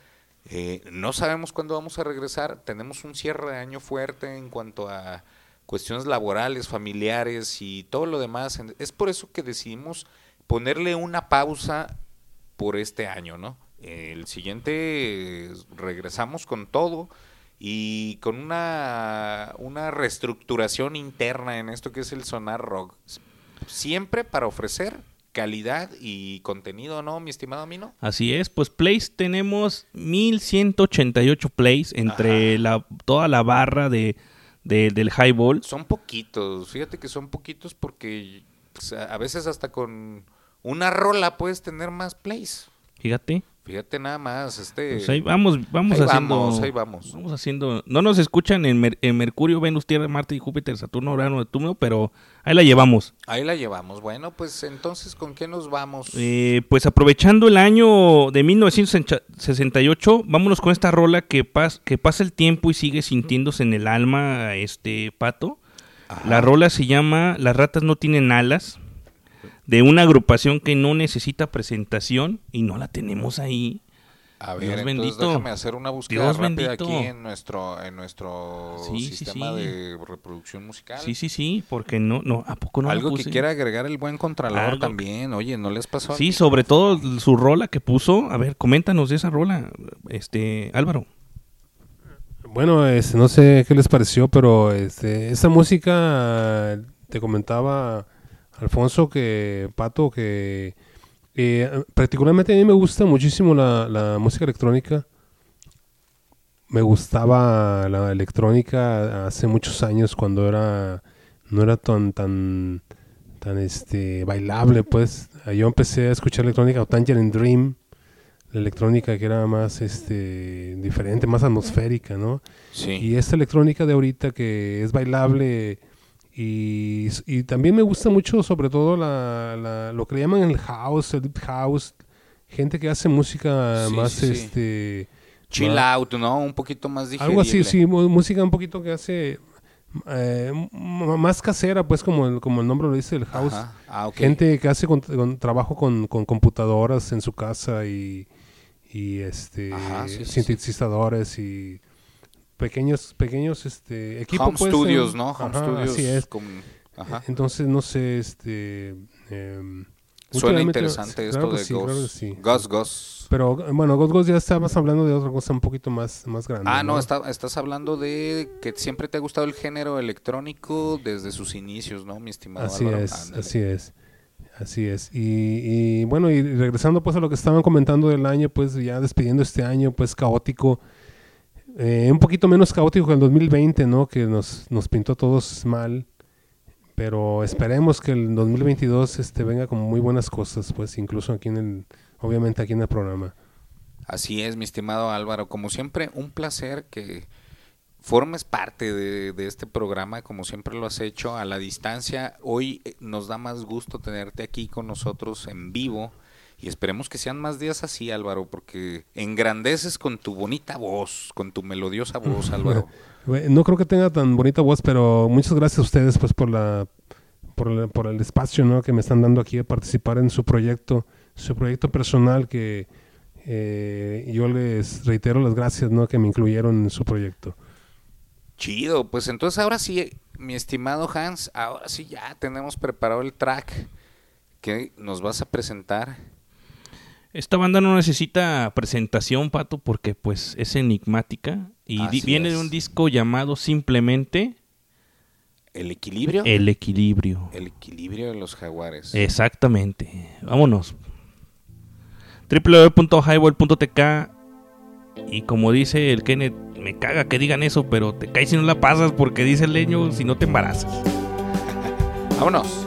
Eh, no sabemos cuándo vamos a regresar. Tenemos un cierre de año fuerte en cuanto a cuestiones laborales, familiares y todo lo demás. Es por eso que decidimos ponerle una pausa por este año, ¿no? El siguiente regresamos con todo y con una, una reestructuración interna en esto que es el sonar rock. Siempre para ofrecer calidad y contenido, ¿no, mi estimado Mino? Así es, pues plays tenemos 1188 plays entre la toda la barra de, de- del highball. Son poquitos, fíjate que son poquitos porque pues, a veces hasta con una rola puedes tener más plays. Fíjate. Fíjate nada más, este... Pues ahí vamos, vamos ahí haciendo. Vamos, ahí vamos. Vamos haciendo. No nos escuchan en, Mer- en Mercurio, Venus, Tierra, Marte y Júpiter, Saturno, Urano, Neptuno, pero ahí la llevamos. Ahí la llevamos. Bueno, pues entonces, ¿con qué nos vamos? Eh, pues aprovechando el año de 1968, vámonos con esta rola que, pas- que pasa el tiempo y sigue sintiéndose en el alma, este pato. La rola se llama Las ratas no tienen alas, de una agrupación que no necesita presentación y no la tenemos ahí. A ver, Dios entonces bendito. déjame hacer una búsqueda Dios rápida bendito. aquí en nuestro en nuestro Sí, sistema sí. de reproducción musical. Sí, sí, sí, porque no, no, ¿a poco no Algo que puse? quiera agregar el buen contralor Algo- también. Oye, ¿no les pasó? Sí, sobre todo su rola que puso. A ver, coméntanos de esa rola, este Álvaro. Bueno, este, no sé qué les pareció, pero este, esa música, te comentaba Alfonso que, Pato, que eh, particularmente a mí me gusta muchísimo la, la música electrónica. Me gustaba la electrónica hace muchos años cuando era no era tan tan tan este bailable, pues. Yo empecé a escuchar electrónica o Tangerine Dream la electrónica que era más este diferente, más atmosférica, ¿no? Sí. Y esta electrónica de ahorita que es bailable y, y también me gusta mucho sobre todo la, la- lo que le llaman el house, el deep house, gente que hace música Sí, más sí, este Chill más- out, ¿no? Un poquito más digerible. algo así, sí, música un poquito que hace eh, más casera, pues como el, como el nombre lo dice, el house. Ah, ok. Gente que hace con, con trabajo con, con computadoras en su casa y, y este Ajá, sí, sí, sí. sintetizadores y pequeños pequeños este equipos Home pues, studios, en- ¿no? Home ajá, studios así es. con- ajá. Entonces no sé, este em, Suena interesante esto de sí, Ghost. claro sí. Ghost, Ghost. Pero bueno, Ghost Ghost ya estabas hablando de otra cosa un poquito más más grande. Ah, no, está- estás hablando de que siempre te ha gustado el género electrónico desde sus inicios, ¿no, mi estimado Así Álvaro? es, Ándale. así es. Así es. Y, y, bueno, y regresando pues a lo que estaban comentando del año, pues ya despidiendo este año, pues caótico. Eh, un poquito menos caótico que el 2020, ¿no? Que nos, nos pintó todos mal. Pero esperemos que el 2022 este, venga con muy buenas cosas, pues incluso aquí en el, obviamente aquí en el programa. Así es, mi estimado Álvaro. Como siempre, un placer que formes parte de, de este programa, como siempre lo has hecho, a la distancia. Hoy eh, nos da más gusto tenerte aquí con nosotros en vivo Y esperemos que sean más días así, Álvaro, porque engrandeces con tu bonita voz, con tu melodiosa voz, Álvaro. No creo que tenga tan bonita voz, pero muchas gracias a ustedes pues por la por el, por el espacio ¿no? que me están dando aquí a participar en su proyecto, su proyecto personal que eh, yo les reitero las gracias ¿no? que me incluyeron en su proyecto. Chido, pues entonces ahora sí, mi estimado Hans, ahora sí ya tenemos preparado el track que nos vas a presentar. Esta banda no necesita presentación, Pato, porque pues es enigmática y Así viene es. de un disco llamado simplemente ¿El equilibrio? El Equilibrio. El equilibrio de los jaguares. Exactamente. Vámonos. www.highball.tk y como dice el Kenneth, me caga que digan eso, pero te caes si no la pasas porque dice el leño si no te embarazas. Vámonos.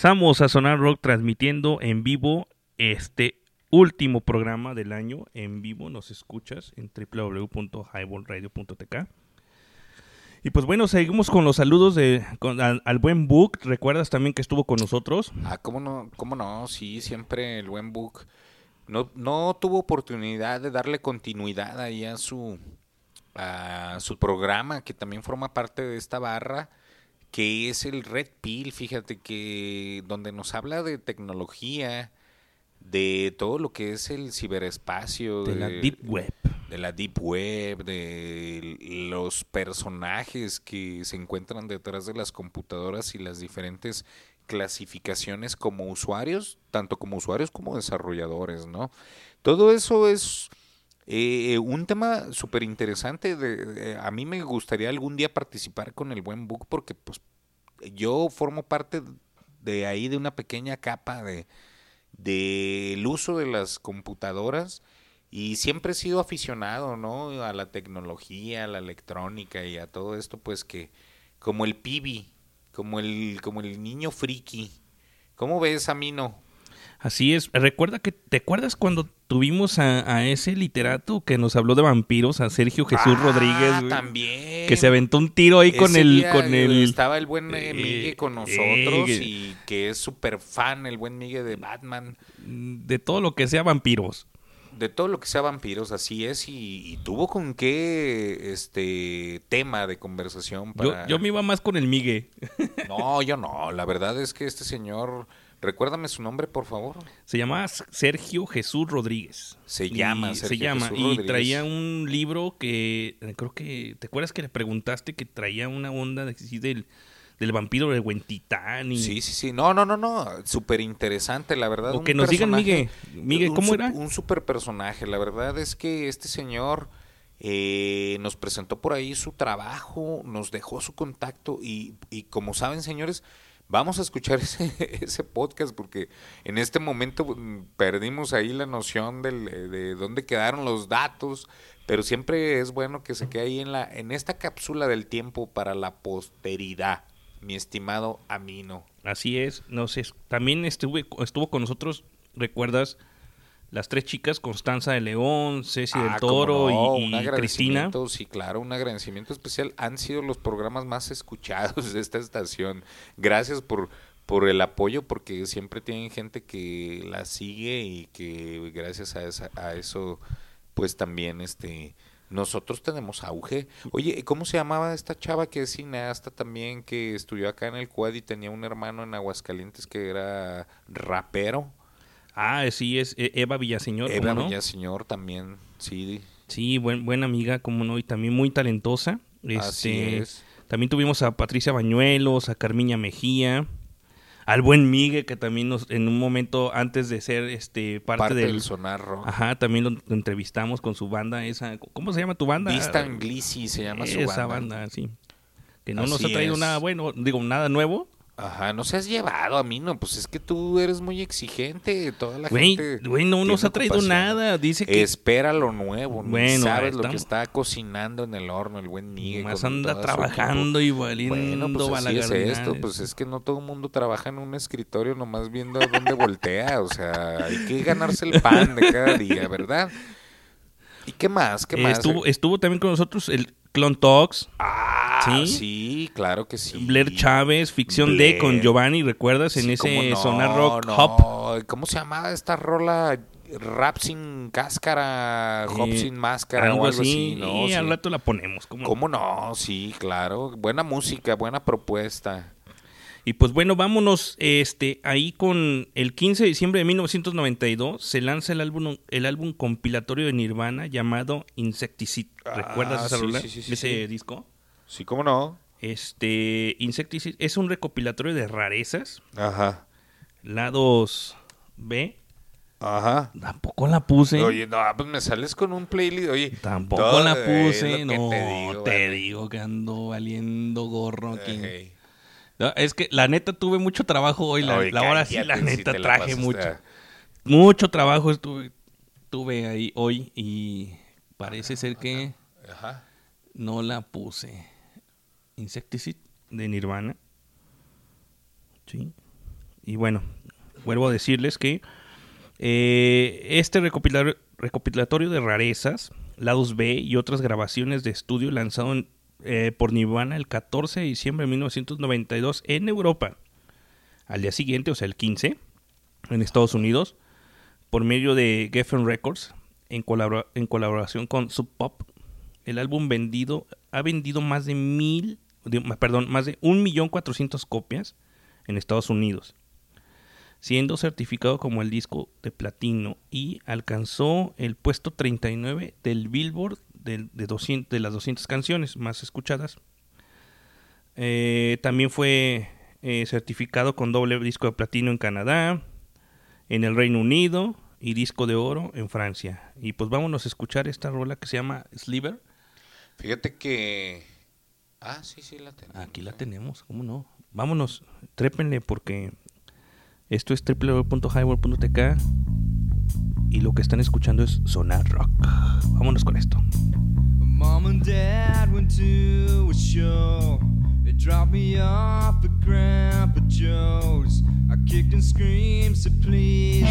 Regresamos a Sonar Rock transmitiendo en vivo este último programa del año en vivo. Nos escuchas en www.highballradio.tk. Y pues bueno, seguimos con los saludos de al buen Book. ¿Recuerdas también que estuvo con nosotros? Ah, ¿cómo no? ¿Cómo no? Sí, siempre el buen Book no, no tuvo oportunidad de darle continuidad ahí a su, a su programa, que también forma parte de esta barra, que es el Red Pill, fíjate que donde nos habla de tecnología, de todo lo que es el ciberespacio, De la Deep Web. de la Deep Web, de los personajes que se encuentran detrás de las computadoras y las diferentes clasificaciones como usuarios, tanto como usuarios como desarrolladores, ¿no? Todo eso es eh, un tema súper interesante. De, de- a mí me gustaría algún día participar con el buen book porque pues yo formo parte de ahí de una pequeña capa de del uso de las computadoras y siempre he sido aficionado, ¿no? A la tecnología, a la electrónica y a todo esto, pues que como el pibi, como el como el niño friki. ¿Cómo ves, Amino? Así es. Recuerda que, ¿te acuerdas cuando tuvimos a, a ese literato que nos habló de vampiros, a Sergio Jesús Ah, Rodríguez? güey? también. Que se aventó un tiro ahí con el, día, con el. estaba el buen eh, eh, Migue con eh, nosotros y que es súper fan el buen Migue de Batman. De todo lo que sea vampiros. De todo lo que sea vampiros, así es, y, y tuvo con qué este tema de conversación Yo, para... yo me iba más con el Migue. No, yo no, la verdad es que este señor, recuérdame su nombre, por favor. Se llamaba Sergio Jesús Rodríguez. Se Y llama se Sergio llama Jesús y Rodríguez. traía un libro que eh, creo que te acuerdas que le preguntaste que traía una onda de, del, del vampiro de Huentitán y Sí, sí, sí, no, no, no, no, súper interesante, la verdad. O un que nos digan, personaje- Migue, Migue, un ¿cómo era? Un súper personaje, la verdad es que este señor eh, nos presentó por ahí su trabajo, nos dejó su contacto y, y como saben, señores, vamos a escuchar ese, ese podcast porque en este momento mm, perdimos ahí la noción eh, de dónde quedaron los datos, pero siempre es bueno que se quede ahí en, la, en esta cápsula del tiempo para la posteridad, mi estimado Amino. Así es, no sé, también estuve, estuvo con nosotros, ¿recuerdas? Las tres chicas, Constanza de León, Ceci Ah, del cómo Toro no, y- y, Cristina. agradecimiento, Sí, claro, un agradecimiento especial. Han sido los programas más escuchados de esta estación. Gracias por, por el apoyo, porque siempre tienen gente que la sigue y que gracias a, esa- a eso, pues también este nosotros tenemos auge. Oye, ¿cómo se llamaba esta chava que es cineasta también, que estudió acá en el Cuad y tenía un hermano en Aguascalientes que era rapero? Ah, sí, es eh, Eva Villaseñor. ¿cómo Eva no? Villaseñor también, sí. Sí, buen, buena amiga, como no, y también muy talentosa. Así Este, es. También tuvimos a Patricia Bañuelos, a Carmiña Mejía, al buen Migue, que también nos, en un momento antes de ser este parte, Parte del, del Sonar Rock. Ajá, también lo, lo entrevistamos con su banda, esa, ¿cómo se llama tu banda? Vista Anglisi se llama su Esa banda. banda, sí. Que no nos ha Así traído es. nada bueno, digo, nada nuevo. Ajá, no se has llevado a mí, no, pues es que tú eres muy exigente, toda la Güey, gente. güey, no nos ha traído nada, dice que... Espera lo nuevo, no Bueno, sabes lo que está cocinando en el horno el buen Miguel. Más anda trabajando y valiendo Bueno, pues así es esto, pues es que no todo el mundo trabaja en un escritorio nomás viendo a dónde voltea, o sea, hay que ganarse el pan de cada día, ¿verdad? ¿Y qué más? ¿Qué más? estuvo, estuvo también con nosotros el Clon Talks. Ah, sí. sí, claro que sí. Blair Chávez, Ficción D con Blair. Giovanni, ¿recuerdas? En Sí, ese no, Sonar Rock no. Hop. ¿Cómo se llamaba esta rola? Rap sin cáscara, hop Eh, sin máscara algo o algo así, así, ¿no? y Sí. al rato la ponemos. ¿cómo? ¿Cómo no? Sí, claro. Buena música, buena propuesta. Y pues bueno, vámonos este ahí con el 15 de diciembre de 1992 se lanza el álbum el álbum compilatorio de Nirvana llamado Insecticide. ¿Recuerdas Ah, esa sí, sí, sí, ese disco? Sí, cómo no. Este Insecticide es un recopilatorio de rarezas. Ajá. Lados B. Ajá. Tampoco la puse. Oye, no, pues me sales con un playlist. Oye, Tampoco la puse, no, te te digo, que ando valiendo gorro aquí. No, es que la neta tuve mucho trabajo hoy, la, Oye, la hora sí, la si neta la traje mucho. a- Mucho trabajo estuve tuve ahí hoy y parece ser que Ajá. no la puse. Insecticide de Nirvana. Sí. Y bueno, vuelvo a decirles que eh, este recopilatorio de rarezas, lados B y otras grabaciones de estudio lanzado en- eh, por Nirvana el 14 de diciembre de 1992 en Europa. Al día siguiente, o sea, el 15, en Estados Unidos, por medio de Geffen Records, en, colabora- en colaboración con Sub Pop, el álbum vendido ha vendido más de mil, de- perdón, más de un millón cuatrocientos copias en Estados Unidos, siendo certificado como el disco de platino y alcanzó el puesto 39 del Billboard del- de, 200 de las 200 canciones más escuchadas. Eh, también fue eh, certificado con doble disco de platino en Canadá, en el Reino Unido y disco de oro en Francia. Y pues vámonos a escuchar esta rola que se llama Sliver. Fíjate que. Ah, sí, sí, la tenemos. Aquí la tenemos, ¿cómo no? Vámonos, trépenle porque esto es www.highworld.tk y lo que están escuchando es Sonar Rock. Vámonos con esto. Mom and Dad went to a show. They dropped me off at Grandpa Joe's. I kicked and screamed, said please go.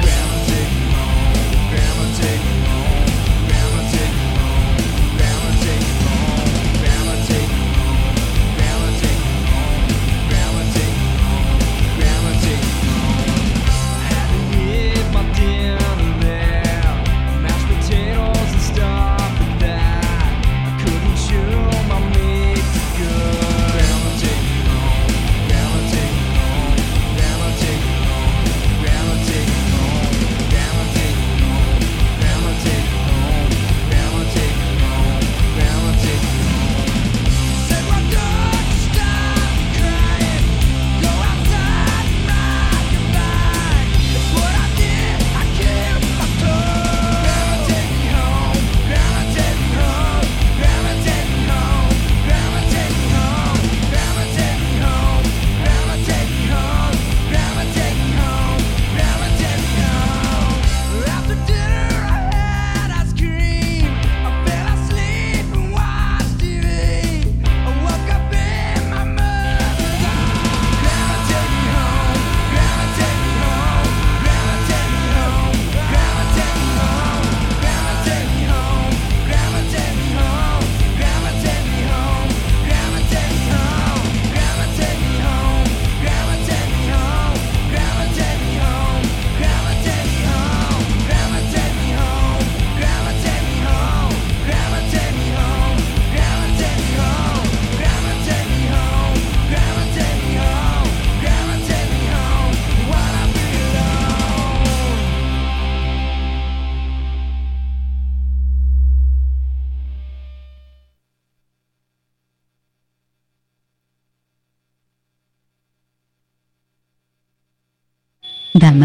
Grandma take me home. Grandma take me home.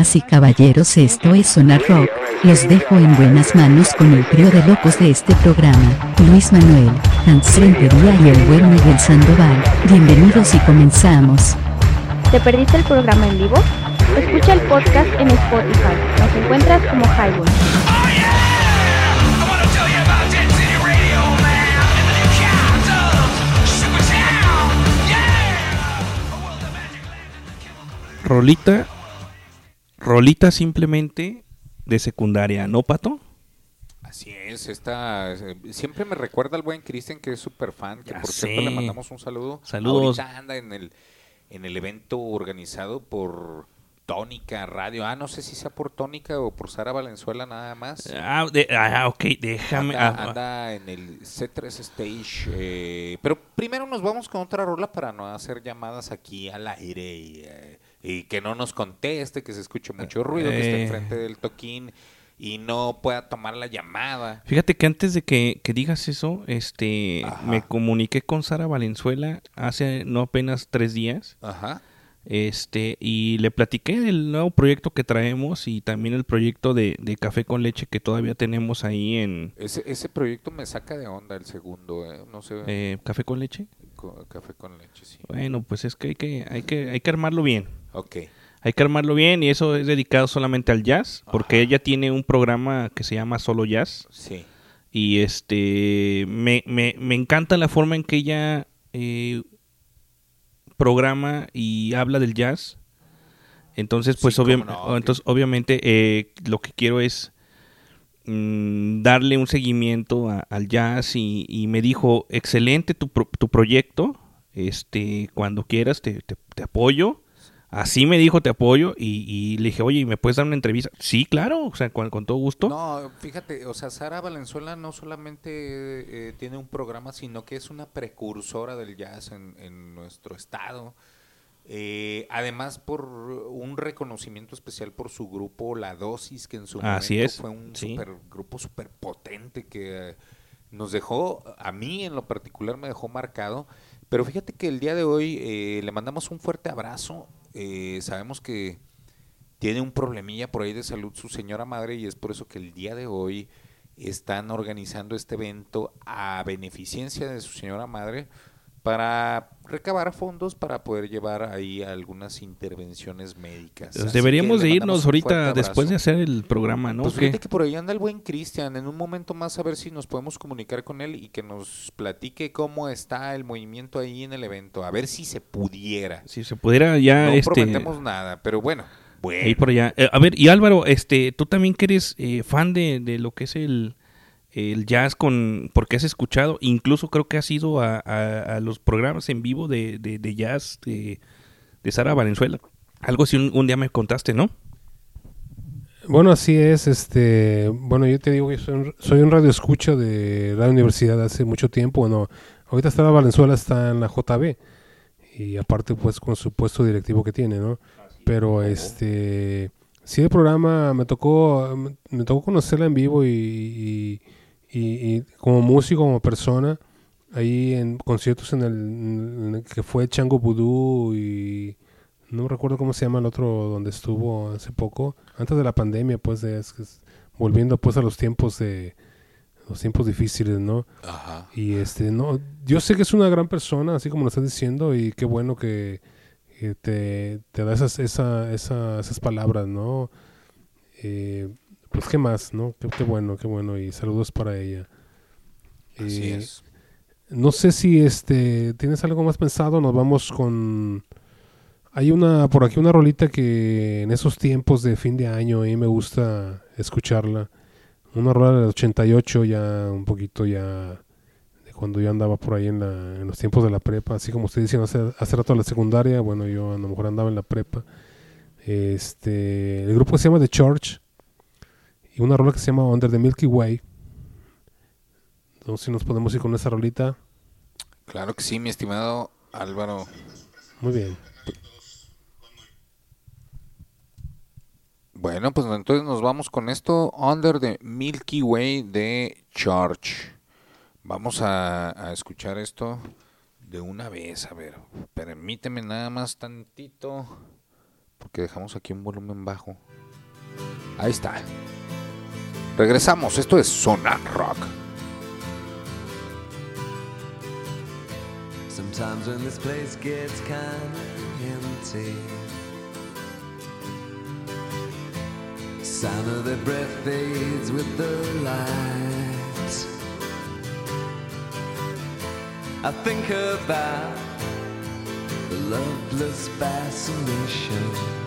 Damas y caballeros, esto es Sonar Rock. Los dejo en buenas manos con el trío de locos de este programa, Luis Manuel, Hans Rentería y el buen Miguel Sandoval. Bienvenidos y comenzamos. ¿Te perdiste el programa en vivo? Escucha el podcast en Spotify. Nos encuentras como Highball. Rolita, rolita simplemente de secundaria, ¿no, Pato? Así es, esta eh, siempre me recuerda al buen Cristian que es súper fan, que Ya por cierto le mandamos un saludo. Saludos. Ahorita anda en el en el evento organizado por Tónica Radio. Ah, no sé si sea por Tónica o por Sara Valenzuela nada más. Ah, de- ah, ok, déjame. Anda, ah, anda en el C3 Stage. eh, pero primero nos vamos con otra rola para no hacer llamadas aquí al aire y, eh, y que no nos conteste, que se escuche mucho ruido, que esté Eh. enfrente del toquín y no pueda tomar la llamada. Fíjate que antes de que, que digas eso, este, me comuniqué con Sara Valenzuela hace no apenas tres días. Ajá. Este, y le platiqué del nuevo proyecto que traemos y también el proyecto de, de café con leche que todavía tenemos ahí en Ese, ese proyecto me saca de onda el segundo, eh, no sé. eh, café con leche. Café con leche, sí. Bueno, pues es que hay que, hay que, hay que armarlo bien. Ok. Hay que armarlo bien y eso es dedicado solamente al jazz, porque ella tiene un programa que se llama Solo Jazz. Sí. Y este, me, me, me encanta la forma en que ella eh, programa y habla del jazz. Entonces, pues Sí, obvia- cómo no, ok. entonces, obviamente eh, lo que quiero es mm, darle un seguimiento al jazz y, me dijo, excelente tu, pro- tu proyecto, este, cuando quieras te, te- te apoyo. Así me dijo, te apoyo y, y le dije, oye, ¿me puedes dar una entrevista? Sí, claro, o sea, con, con todo gusto. No, fíjate, o sea, Sara Valenzuela no solamente eh, tiene un programa, sino que es una precursora del jazz en, en nuestro estado. Eh, además, por un reconocimiento especial por su grupo La Dosis, que en su Así momento es, fue un sí. super, grupo súper potente que eh, nos dejó, a mí en lo particular me dejó marcado. Pero fíjate que el día de hoy eh, le mandamos un fuerte abrazo. Eh, sabemos que tiene un problemilla por ahí de salud su señora madre y es por eso que el día de hoy están organizando este evento a beneficencia de su señora madre para recabar fondos para poder llevar ahí algunas intervenciones médicas. Pues deberíamos de irnos ahorita después de hacer el programa, ¿no? Pues fíjate que por ahí anda el buen Cristian. En un momento más a ver si nos podemos comunicar con él y que nos platique cómo está el movimiento ahí en el evento. A ver si se pudiera. Si se pudiera ya, no este, prometemos nada, pero bueno. Bueno. Ahí por allá. Eh, a ver, y Álvaro, este, tú también que eres eh, fan de, de lo que es el, el jazz con, porque has escuchado, incluso creo que has ido a, a- los programas en vivo de, de, jazz de, de Sara Valenzuela. Algo así un, un día me contaste, ¿no? Bueno, así es. Este, bueno, yo te digo que soy un, soy un radio escucha de la universidad hace mucho tiempo. Bueno, ahorita está Valenzuela, está en la JB. Y aparte, pues, con su puesto directivo que tiene, ¿no? Pero, este, sí, el programa me tocó, me, tocó conocerla en vivo y- y- y como músico, como persona, ahí en conciertos en el, en el que fue Chango Vudú y no recuerdo cómo se llama el otro donde estuvo hace poco, antes de la pandemia, pues, de, es que es- volviendo pues a los tiempos de los tiempos difíciles, ¿no? Ajá. Y este, no, yo sé que es una gran persona, así como lo estás diciendo, y qué bueno que, que te, te da esas, esa, esa- esas palabras, ¿no? Eh, pues qué más, ¿no? Qué, qué bueno, qué bueno, y saludos para ella. Así Eh, es. No sé si este tienes algo más pensado, nos vamos con hay una por aquí una rolita que en esos tiempos de fin de año a mí me gusta escucharla. Una rola del 88 ya un poquito ya de cuando yo andaba por ahí en, la, en los tiempos de la prepa, así como usted diciendo hace, hace rato la secundaria, bueno, yo a lo mejor andaba en la prepa. Este, el grupo se llama The Church y una rola que se llama Under the Milky Way. Entonces, si nos podemos ir con esa rolita. Claro que sí, mi estimado Álvaro. Muy bien. Bueno, pues entonces nos vamos con esto, Under the Milky Way de Church. Vamos a, a escuchar esto de una vez, a ver, permíteme nada más tantito, porque dejamos aquí un volumen bajo. Ahí está. Regresamos, esto es Sonar Rock. Sometimes when this place gets kinda empty, sound of their breath fades with the light. I think about the loveless fascination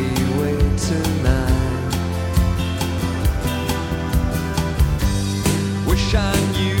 tonight. Wish I knew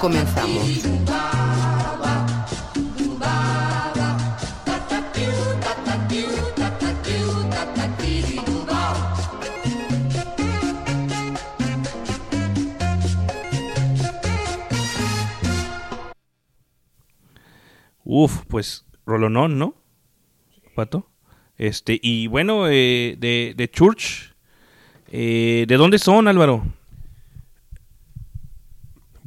Comenzamos. Uf, pues Rolonón, ¿no? Pato. Este, y bueno, eh, de, de Church, eh, ¿de dónde son, Álvaro?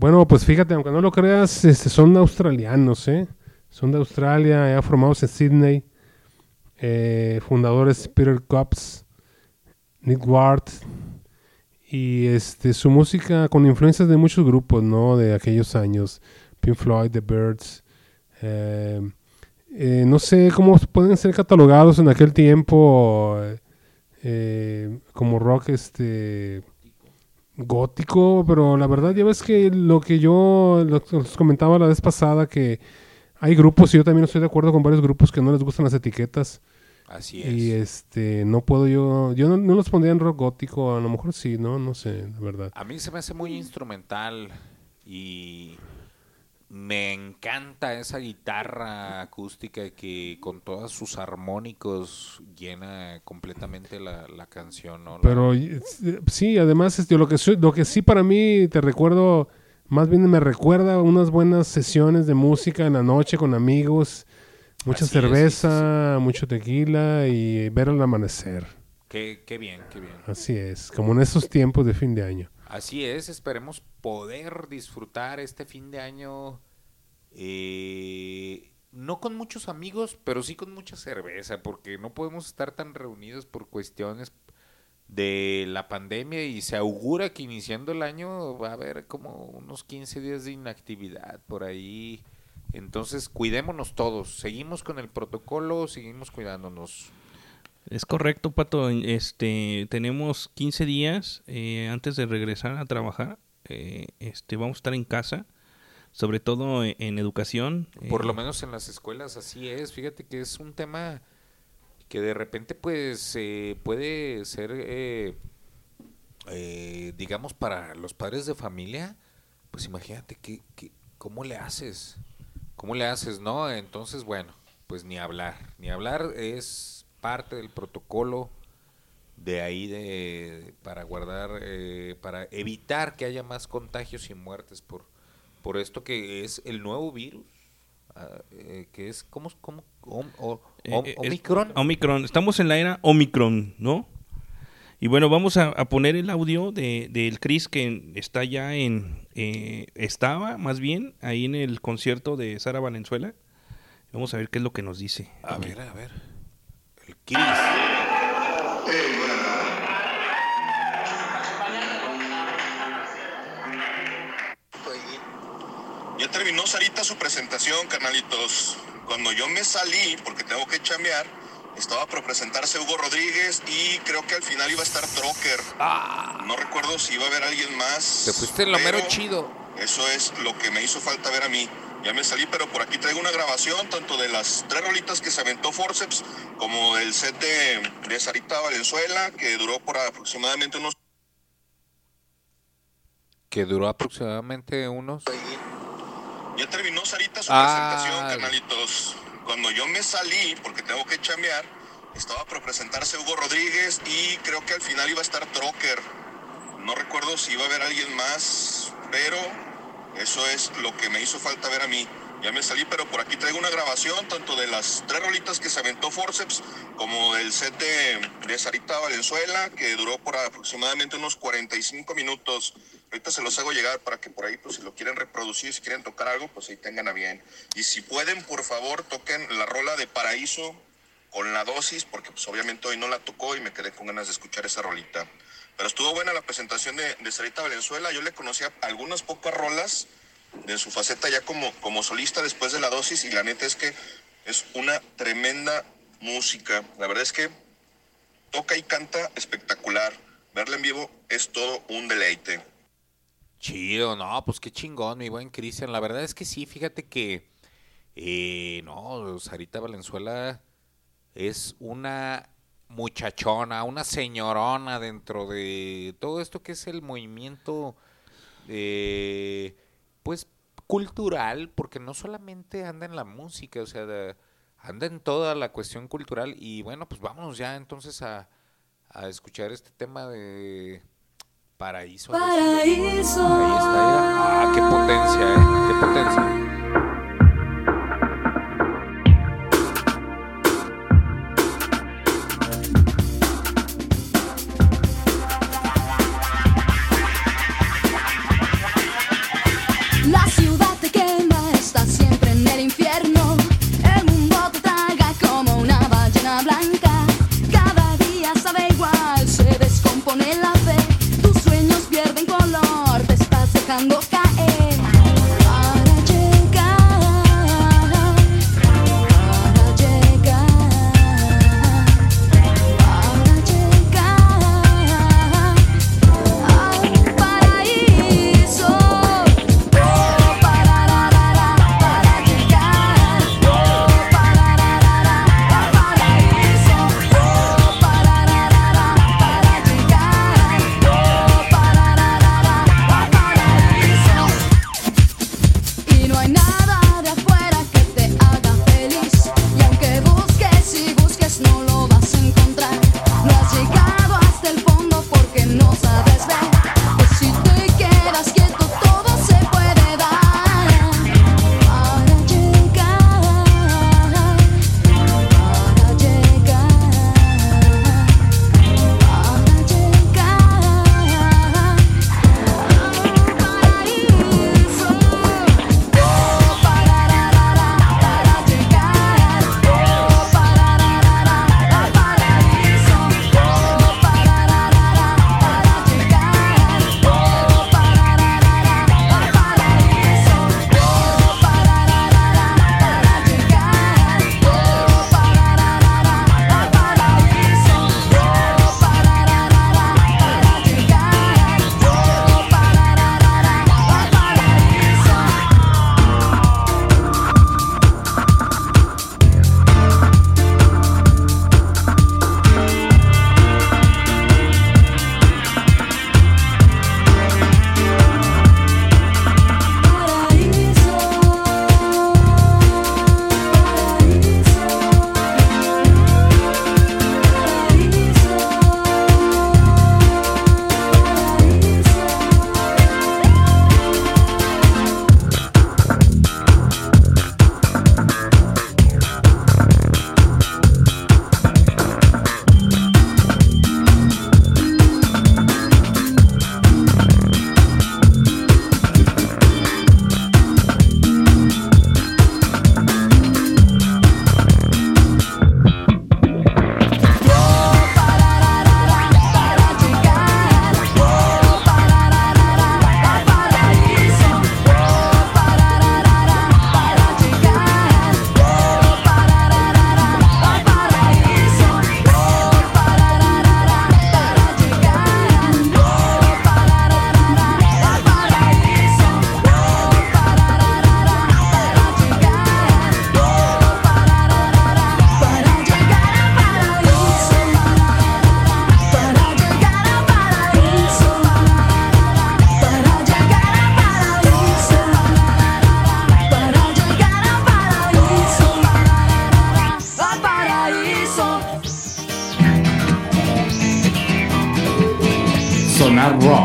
Bueno, pues fíjate, aunque no lo creas, este, son australianos, ¿eh? Son de Australia, ya formados en Sydney. Eh, fundadores Peter Cops, Nick Ward. Y este, su música con influencias de muchos grupos, ¿no? De aquellos años. Pink Floyd, The Birds. eh, eh, no sé cómo pueden ser catalogados en aquel tiempo como rock este gótico, pero la verdad ya ves que lo que yo les comentaba la vez pasada que hay grupos y yo también estoy de acuerdo con varios grupos que no les gustan las etiquetas. Así Y este no puedo yo yo no, no los pondría en rock gótico, a lo mejor sí, no, no sé, la verdad. A mí se me hace muy instrumental y me encanta esa guitarra acústica que con todos sus armónicos llena completamente la, la canción. Pero y- sí, además este, lo que lo que sí para mí te recuerdo más bien me recuerda unas buenas sesiones de música en la noche con amigos, mucha Así es, cerveza, mucho tequila y ver el amanecer. qué, qué bien, qué bien. Así es, como en esos tiempos de fin de año. Así es, esperemos poder disfrutar este fin de año, eh, no con muchos amigos, pero sí con mucha cerveza, porque no podemos estar tan reunidos por cuestiones de la pandemia y se augura que iniciando el año va a haber como unos 15 días de inactividad por ahí. Entonces, cuidémonos todos, seguimos con el protocolo, seguimos cuidándonos. Es correcto, Pato. Este, tenemos 15 días eh, antes de regresar a trabajar. Eh, este, vamos a estar en casa, sobre todo en, en educación. Por eh, lo menos en las escuelas así es. Fíjate que es un tema que de repente pues eh, puede ser, eh, eh, digamos, para los padres de familia, pues imagínate que, que- cómo le haces, cómo le haces, ¿no? Entonces, bueno, pues ni hablar, ni hablar es parte del protocolo de ahí de para guardar, eh, para evitar que haya más contagios y muertes por por esto que es el nuevo virus, ah, eh, que es, ¿cómo? cómo om- o- eh, om- eh, es- ¿Omicron? Omicron. Estamos en la era Omicron, ¿no? Y bueno, vamos a, a poner el audio de del Chris que está ya en... eh, estaba, más bien, ahí en el concierto de Sara Valenzuela. Vamos a ver qué es lo que nos dice. A ver, a ver. El Chris. Ya terminó Sarita su presentación, carnalitos. Cuando yo me salí, porque tengo que chambear, estaba por presentarse Hugo Rodríguez y creo que al final iba a estar Trocker. No recuerdo si iba a haber alguien más. Te fuiste en lo mero pero chido. Eso es lo que me hizo falta ver a mí. Ya me salí, pero por aquí traigo una grabación, tanto de las tres rolitas que se aventó Forceps, como del set de, de Sarita Valenzuela, que duró por aproximadamente unos Que duró aproximadamente unos... Ya terminó Sarita su Ah. presentación, carnalitos. Cuando yo me salí, porque tengo que chambear, estaba por presentarse Hugo Rodríguez y creo que al final iba a estar Trocker. No recuerdo si iba a haber alguien más, pero eso es lo que me hizo falta ver a mí. Ya me salí, pero por aquí traigo una grabación, tanto de las tres rolitas que se aventó Forceps, como del set de, de Sarita Valenzuela, que duró por aproximadamente unos 45 minutos. Ahorita se los hago llegar para que por ahí, pues si lo quieren reproducir, si quieren tocar algo, pues ahí tengan a bien. Y si pueden, por favor, toquen la rola de Paraíso con la dosis, porque pues obviamente hoy no la tocó y me quedé con ganas de escuchar esa rolita. Pero estuvo buena la presentación de, Sarita Valenzuela. Yo le conocía algunas pocas rolas de su faceta ya como, como solista después de la dosis y la neta es que es una tremenda música. La verdad es que toca y canta espectacular. Verla en vivo es todo un deleite. Chido, no, pues qué chingón, mi buen Cristian. La verdad es que sí, fíjate que, eh, no, Sarita Valenzuela es una muchachona, una señorona dentro de todo esto que es el movimiento, eh, pues, cultural, porque no solamente anda en la música, o sea, de- anda en toda la cuestión cultural. Y bueno, pues vámonos ya entonces a, a escuchar este tema de Paraíso. Paraíso. Ahí está. Ah, qué potencia, ¿eh? Qué potencia.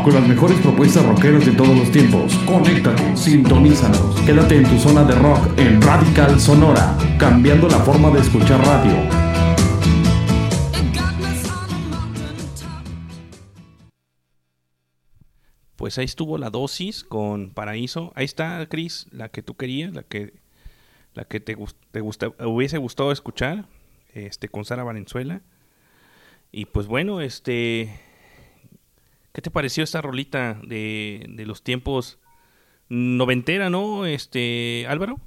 Con las mejores propuestas rockeras de todos los tiempos. Conéctate, sintonízanos. Quédate en tu zona de rock en Radical Sonora, cambiando la forma de escuchar radio. Pues ahí estuvo la dosis con Paraíso. Ahí está, Chris, la que tú querías, la que, la que te, te hubiese gustado escuchar, este, con Sara Valenzuela. Y pues bueno, este, ¿qué te pareció esta rolita de, los tiempos noventera, no, este, Álvaro?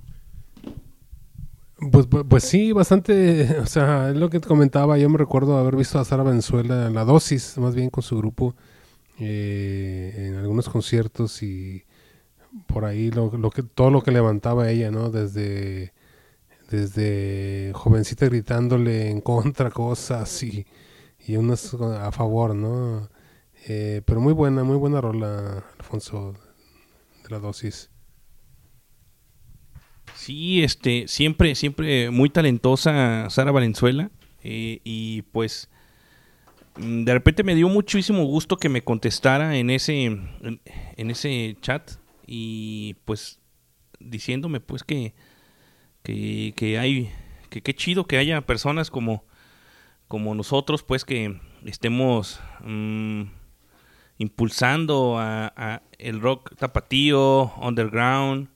Pues, pues, pues sí, bastante, o sea, es lo que te comentaba, yo me recuerdo haber visto a Sara Venezuela en la dosis, más bien con su grupo, eh, en algunos conciertos y por ahí lo, lo que, todo lo que levantaba ella, ¿no? Desde, desde jovencita gritándole en contra cosas y, y unas a favor, ¿no? Eh, pero muy buena, muy buena rola, Alfonso, de la dosis. Sí, este, siempre, siempre muy talentosa Sara Valenzuela. eh, y pues mm, de repente me dio muchísimo gusto que me contestara en ese, en, ese chat. Y pues diciéndome pues que, que, que hay, que qué chido que haya personas como, como nosotros, pues que estemos mm, impulsando a, el rock tapatío, underground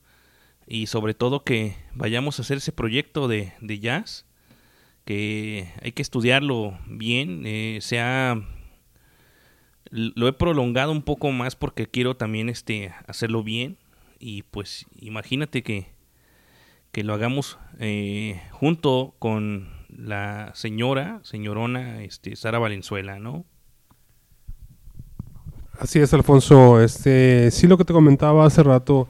y sobre todo que vayamos a hacer ese proyecto de, de jazz que hay que estudiarlo bien eh, se ha lo he prolongado un poco más porque quiero también este hacerlo bien y pues imagínate que que lo hagamos eh, junto con la señora señorona este Sara Valenzuela no Así es, Alfonso. Este, sí, lo que te comentaba hace rato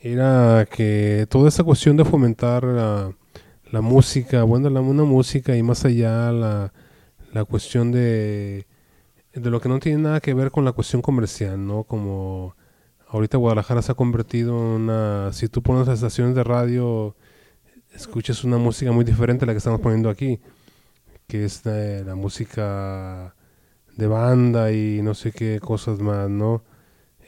era que toda esa cuestión de fomentar la, música, bueno, la una música y más allá la, la cuestión de, de lo que no tiene nada que ver con la cuestión comercial, ¿no? Como ahorita Guadalajara se ha convertido en una, si tú pones las estaciones de radio, escuchas una música muy diferente a la que estamos poniendo aquí, que es de la música de banda y no sé qué cosas más, ¿no?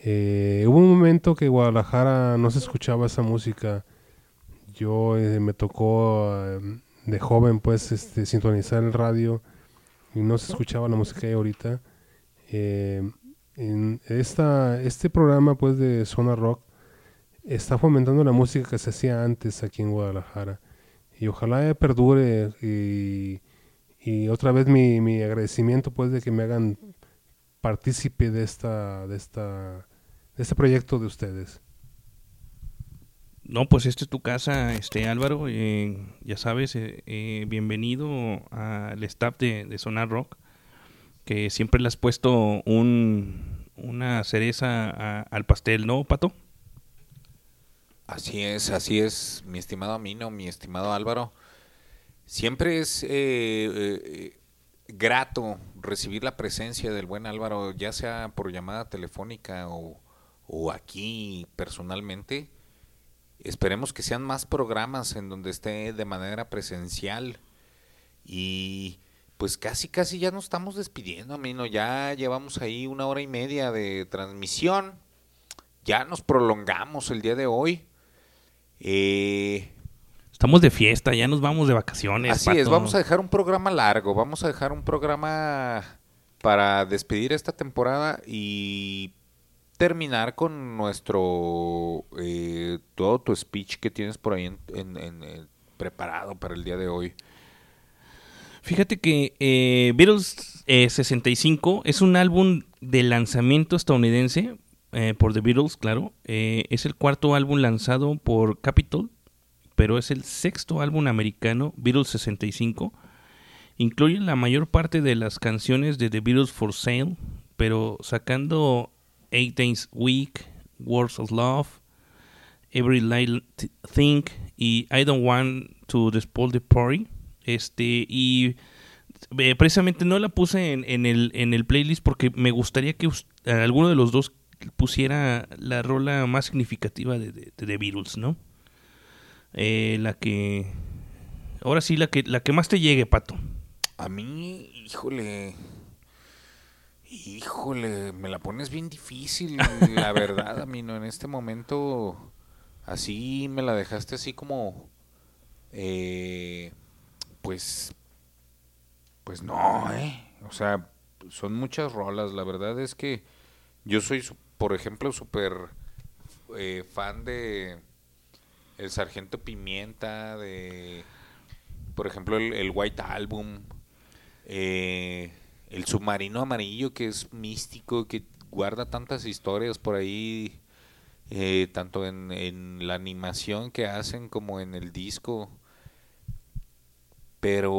Eh, hubo un momento que Guadalajara no se escuchaba esa música. Yo eh, me tocó eh, de joven pues este, sintonizar el radio y no se escuchaba la música hay ahorita. Eh, en esta, este programa pues de Zona Rock está fomentando la música que se hacía antes aquí en Guadalajara. Y ojalá perdure y, y otra vez mi, mi agradecimiento pues de que me hagan partícipe de esta, de esta, de este proyecto de ustedes. No, pues esta es tu casa, este Álvaro. eh, ya sabes, eh, eh, bienvenido al staff de, de Sonar Rock, que siempre le has puesto un, una cereza a- al pastel, ¿no, Pato? Así es, así es, mi estimado Amino, mi estimado Álvaro. Siempre es eh, eh, grato recibir la presencia del buen Álvaro, ya sea por llamada telefónica o, o aquí personalmente. Esperemos que sean más programas en donde esté de manera presencial. Y pues casi, casi ya nos estamos despidiendo, Amino. Ya llevamos ahí una hora y media de transmisión. Ya nos prolongamos el día de hoy. Eh, Estamos de fiesta, ya nos vamos de vacaciones. Así es, vamos a dejar un programa largo, vamos a dejar un programa para despedir esta temporada y terminar con nuestro eh, todo tu speech que tienes por ahí en, en- en- en- preparado para el día de hoy. Fíjate que eh, Beatles eh, 65 es un álbum de lanzamiento estadounidense eh, por The Beatles, claro. Eh, es el cuarto álbum lanzado por Capitol, pero es el sexto álbum americano, Beatles 65. Incluye la mayor parte de las canciones de The Beatles for Sale, pero sacando Eight Days Week, Words of Love, Every Light Thing y I Don't Want to Spoil the Party. Este, y eh, precisamente no la puse en, el, en el playlist porque me gustaría que alguno de los dos pusiera la rola más significativa de, de The Beatles, ¿no? Eh, la que... Ahora sí, la que, la que más te llegue, Pato. A mí, híjole, Híjole, me la pones bien difícil, la verdad, Amino. En este momento, así me la dejaste así como, eh, pues, pues no, ¿eh? O sea, son muchas rolas. La verdad es que yo soy, por ejemplo, súper eh, fan de El Sargento Pimienta, de, por ejemplo, el, White Album, eh, El Submarino Amarillo, que es místico, que guarda tantas historias por ahí, eh, tanto en, en la animación que hacen como en el disco. Pero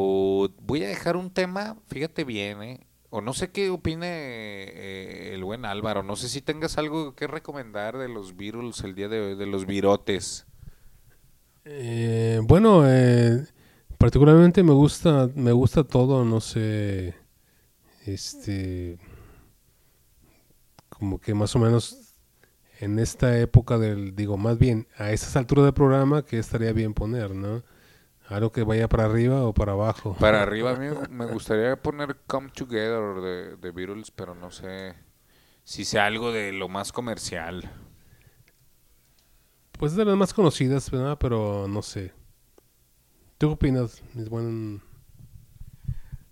voy a dejar un tema, fíjate bien, ¿eh? O no sé qué opine eh, el buen Álvaro. No sé si tengas algo que recomendar de los Beatles el día de hoy, de los virotes. Eh, bueno, eh, particularmente me gusta, me gusta todo, no sé, este, como que más o menos en esta época del, digo, más bien a esas alturas del programa, que estaría bien poner, ¿no? Algo que vaya para arriba o para abajo. Para arriba a mí me gustaría poner Come Together de, de Beatles, pero no sé si sea algo de lo más comercial. Pues de las más conocidas, ¿verdad? Pero no sé. ¿Tú qué opinas, mis buen...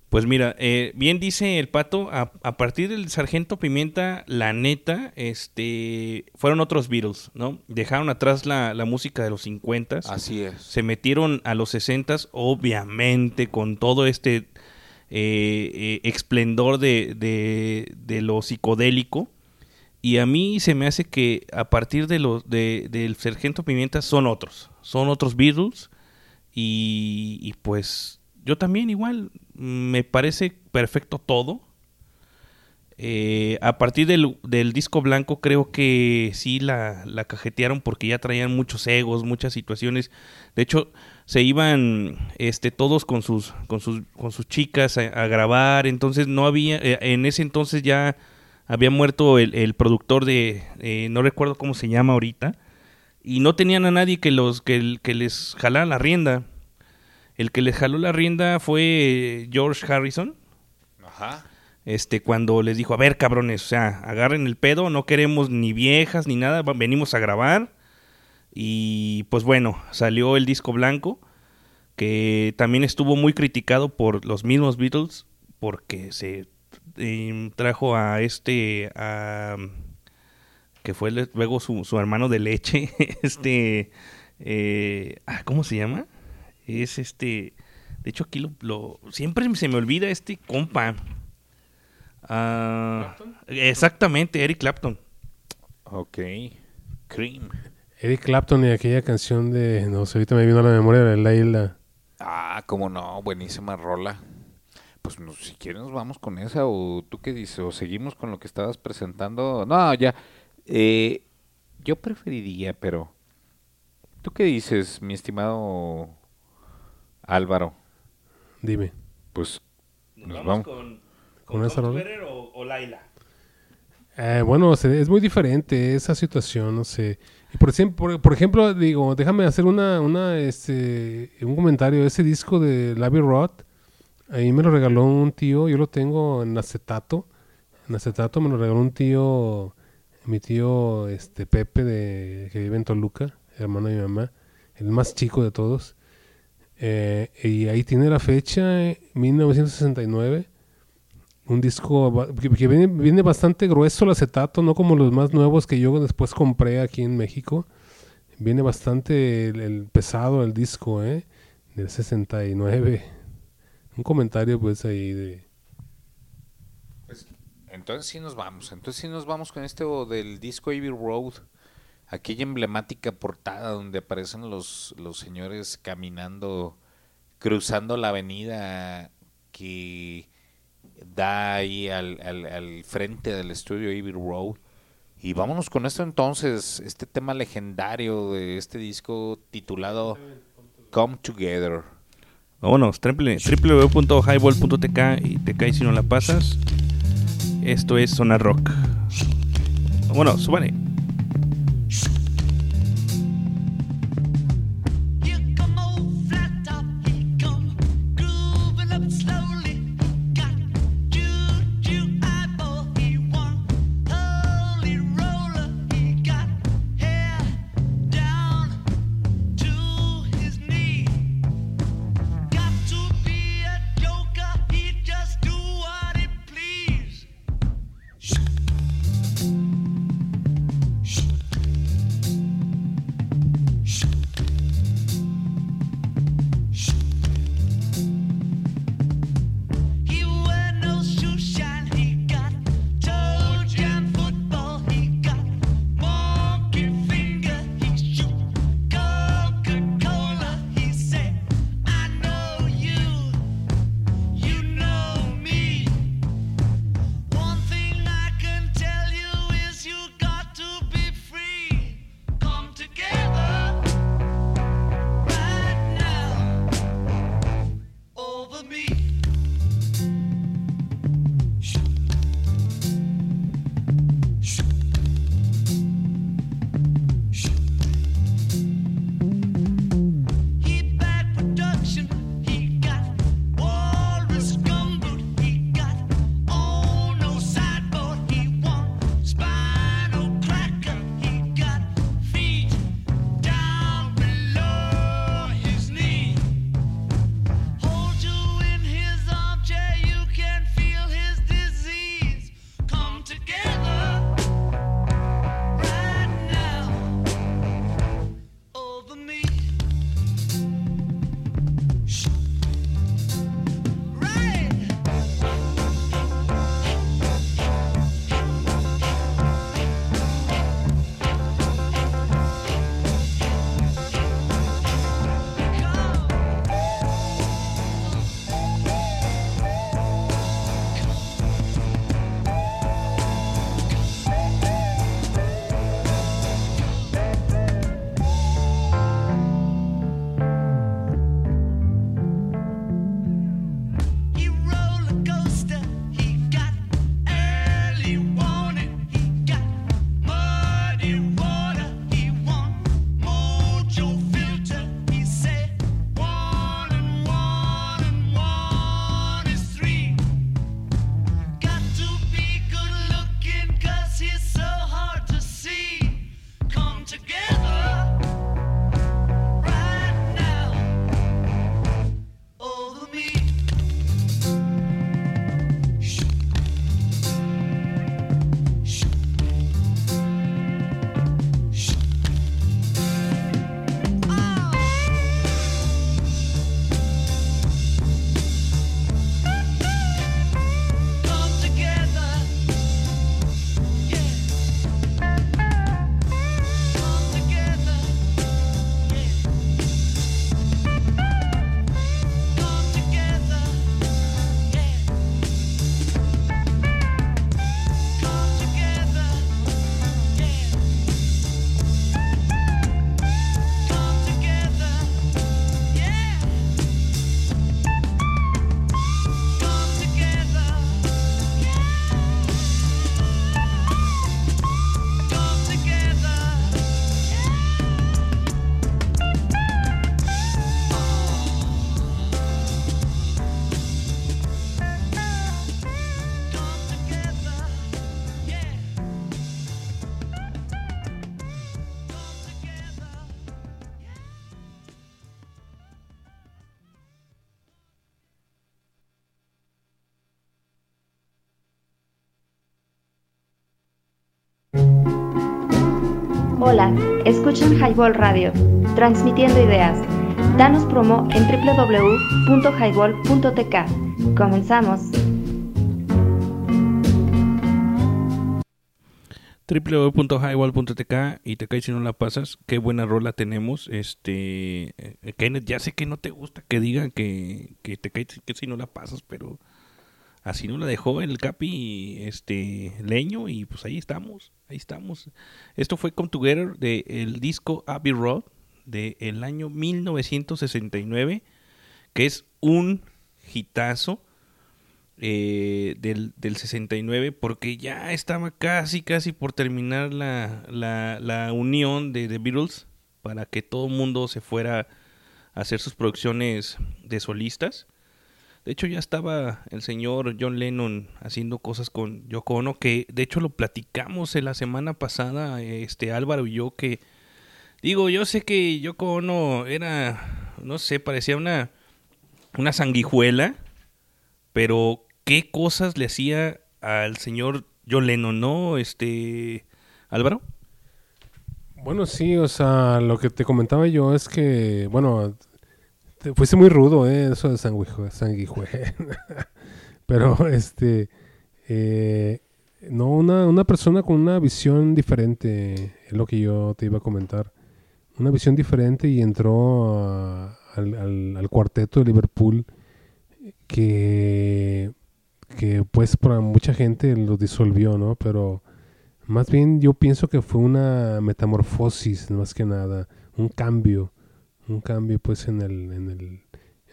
Pues mira, eh, bien dice el pato, a, a partir del Sargento Pimienta, la neta, este, fueron otros Beatles, ¿no? Dejaron atrás la, la música de los 50 Así es. Se metieron a los 60 obviamente, con todo este eh, eh, esplendor de, de, de lo psicodélico. Y a mí se me hace que a partir de los de, del Sargento Pimienta son otros, son otros Beatles. Y, y pues yo también igual, me parece perfecto todo. Eh, a partir del, del disco blanco creo que sí la, la cajetearon porque ya traían muchos egos, muchas situaciones. De hecho, se iban este, todos con sus, con sus, con sus chicas a, a grabar, entonces no había, eh, en ese entonces ya había muerto el, el productor de, eh, no recuerdo cómo se llama ahorita, y no tenían a nadie que, los, que, que les jalara la rienda. El que les jaló la rienda fue George Harrison. Ajá. Este, cuando les dijo, a ver, cabrones, o sea, agarren el pedo, no queremos ni viejas ni nada, venimos a grabar. Y pues bueno, salió el disco blanco, que también estuvo muy criticado por los mismos Beatles, porque se eh, trajo a este, a, que fue luego su, su hermano de leche, este, eh, ah, ¿cómo se llama? Es este, de hecho aquí lo, lo- siempre se me olvida este compa. Ah, exactamente, Eric Clapton. Ok. Cream. Eric Clapton y aquella canción de, no sé, ahorita me vino a la memoria de Laila. Ah, cómo no, buenísima rola. Pues no, si quieres nos vamos con esa o tú qué dices, o seguimos con lo que estabas presentando. No, ya. Eh, yo preferiría, pero... ¿Tú qué dices, mi estimado Álvaro? Dime. Pues nos vamos. ¿Con esa rola? o, o Laila? Eh, bueno, es muy diferente esa situación, no sé. Y por, ejemplo, por, por ejemplo, digo, déjame hacer una, una, este, un comentario. Ese disco de Labby Roth, ahí me lo regaló un tío, yo lo tengo en acetato. En acetato me lo regaló un tío, mi tío, este, Pepe, de, que vive en Toluca, hermano de mi mamá, el más chico de todos. Eh, y ahí tiene la fecha, eh, 1969 un disco que, viene, viene bastante grueso el acetato, no como los más nuevos que yo después compré aquí en México. Viene bastante el pesado el disco, ¿eh? Del 69. Un comentario pues ahí de... Entonces sí nos vamos, entonces sí nos vamos con este del disco Abbey Road, aquella emblemática portada donde aparecen los, los señores caminando, cruzando la avenida que da ahí al, al, al frente del estudio Abbey Road. Y vámonos con esto entonces, este tema legendario de este disco titulado Come Together. Vámonos, www.highball.tk y te caes si no la pasas. Esto es Zona Rock. Vámonos, súbale. Escuchan Highball Radio, transmitiendo ideas. Danos promo en www.highball.tk. Comenzamos. www.highball.tk y te caes si no la pasas. Qué buena rola tenemos. Este, eh, Kenneth, ya sé que no te gusta que digan que, que te caes que si no la pasas, pero así no la dejó el Capi este Leño y pues ahí estamos, ahí estamos. Esto fue Come Together de el disco Abbey Road del el año 1969, que es un hitazo eh, del, del 69 porque ya estaba casi casi por terminar la, la, la unión de The Beatles para que todo el mundo se fuera a hacer sus producciones de solistas. De hecho ya estaba el señor John Lennon haciendo cosas con Yoko Ono que de hecho lo platicamos la semana pasada este Álvaro y yo que digo yo sé que Yoko Ono era no sé parecía una una sanguijuela pero qué cosas le hacía al señor John Lennon, ¿no? Este, Álvaro. Bueno, sí, o sea, lo que te comentaba yo es que, bueno, te fuiste muy rudo, ¿eh? Eso de sanguijue. Pero, este, eh, no, una, una persona con una visión diferente, es lo que yo te iba a comentar. Una visión diferente y entró al, al- al cuarteto de Liverpool que, que pues para mucha gente lo disolvió, ¿no? Pero más bien yo pienso que fue una metamorfosis, más que nada, un cambio, un cambio pues en el, en el,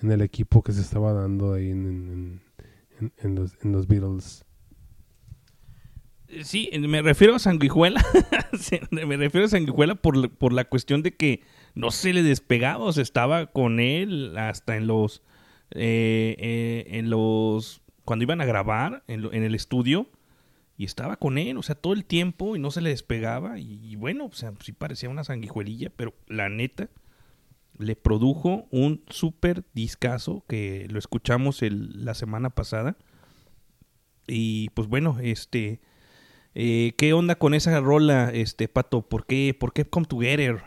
en el equipo que se estaba dando ahí en, en- en- los, en los Beatles. Eh, Sí, me refiero a sanguijuela. Me refiero a sanguijuela por, por la cuestión de que no se le despegaba, o sea, estaba con él hasta en los, eh, eh, en los, cuando iban a grabar en, lo- en el estudio y estaba con él, o sea, todo el tiempo y no se le despegaba y, y bueno, o sea, sí parecía una sanguijuelilla, pero la neta le produjo un súper discazo que lo escuchamos el- la semana pasada. Y pues bueno, este, eh, ¿qué onda con esa rola, este Pato? ¿Por qué, por qué Come Together?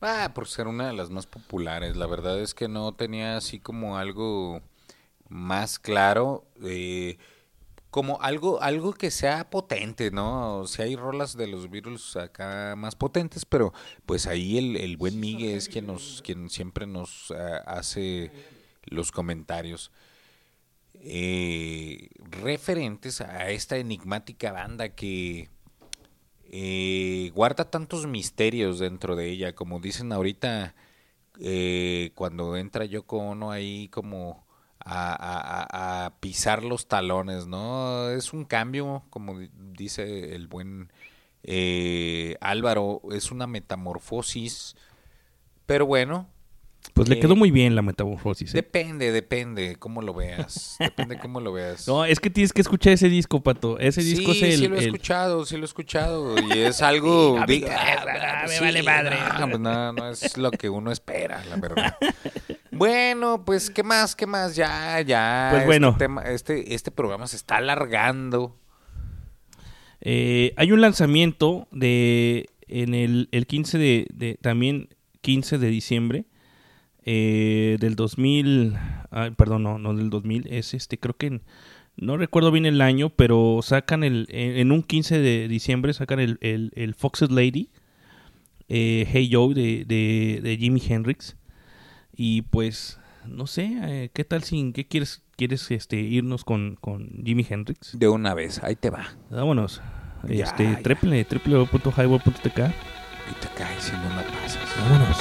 Ah, por ser una de las más populares. La verdad es que no tenía así como algo más claro. eh, como algo, algo que sea potente, ¿no? Si hay rolas de los Beatles acá más potentes, pero pues ahí el, el buen Miguel es quien nos, quien siempre nos ah, hace los comentarios eh, referentes a esta enigmática banda que eh, guarda tantos misterios dentro de ella, como dicen ahorita, eh, cuando entra Yoko Ono ahí como a, pisar los talones, ¿no? Es un cambio, como di- dice el buen eh, Álvaro, es una metamorfosis, pero bueno. Pues le eh, quedó muy bien la metamorfosis. ¿eh? Depende, depende cómo lo veas. Depende cómo lo veas. No, es que tienes que escuchar ese disco, Pato. Ese disco sí, es el... sí lo he el- escuchado, sí lo he escuchado. Y es algo... Sí, me- ah, me sí, vale madre. No, pues no, no es lo que uno espera, la verdad. Bueno, pues, ¿qué más? ¿Qué más? Ya, ya. Pues este bueno. tema- este, este programa se está alargando. Eh, hay un lanzamiento de en el, el 15 de, de- también 15 de diciembre eh, del 2000 ay, perdón no no del 2000 es este creo que en- no recuerdo bien el año pero sacan el en, en un 15 de diciembre sacan el, el, el Foxes Lady eh, Hey Joe de, de, de Jimi Hendrix y pues no sé eh, qué tal sin qué quieres quieres este irnos con, con Jimi Hendrix De una vez, ahí te va. Vámonos. Ya, Este, ya. www.highball.tk. Y te caes si no la pasas. Vámonos.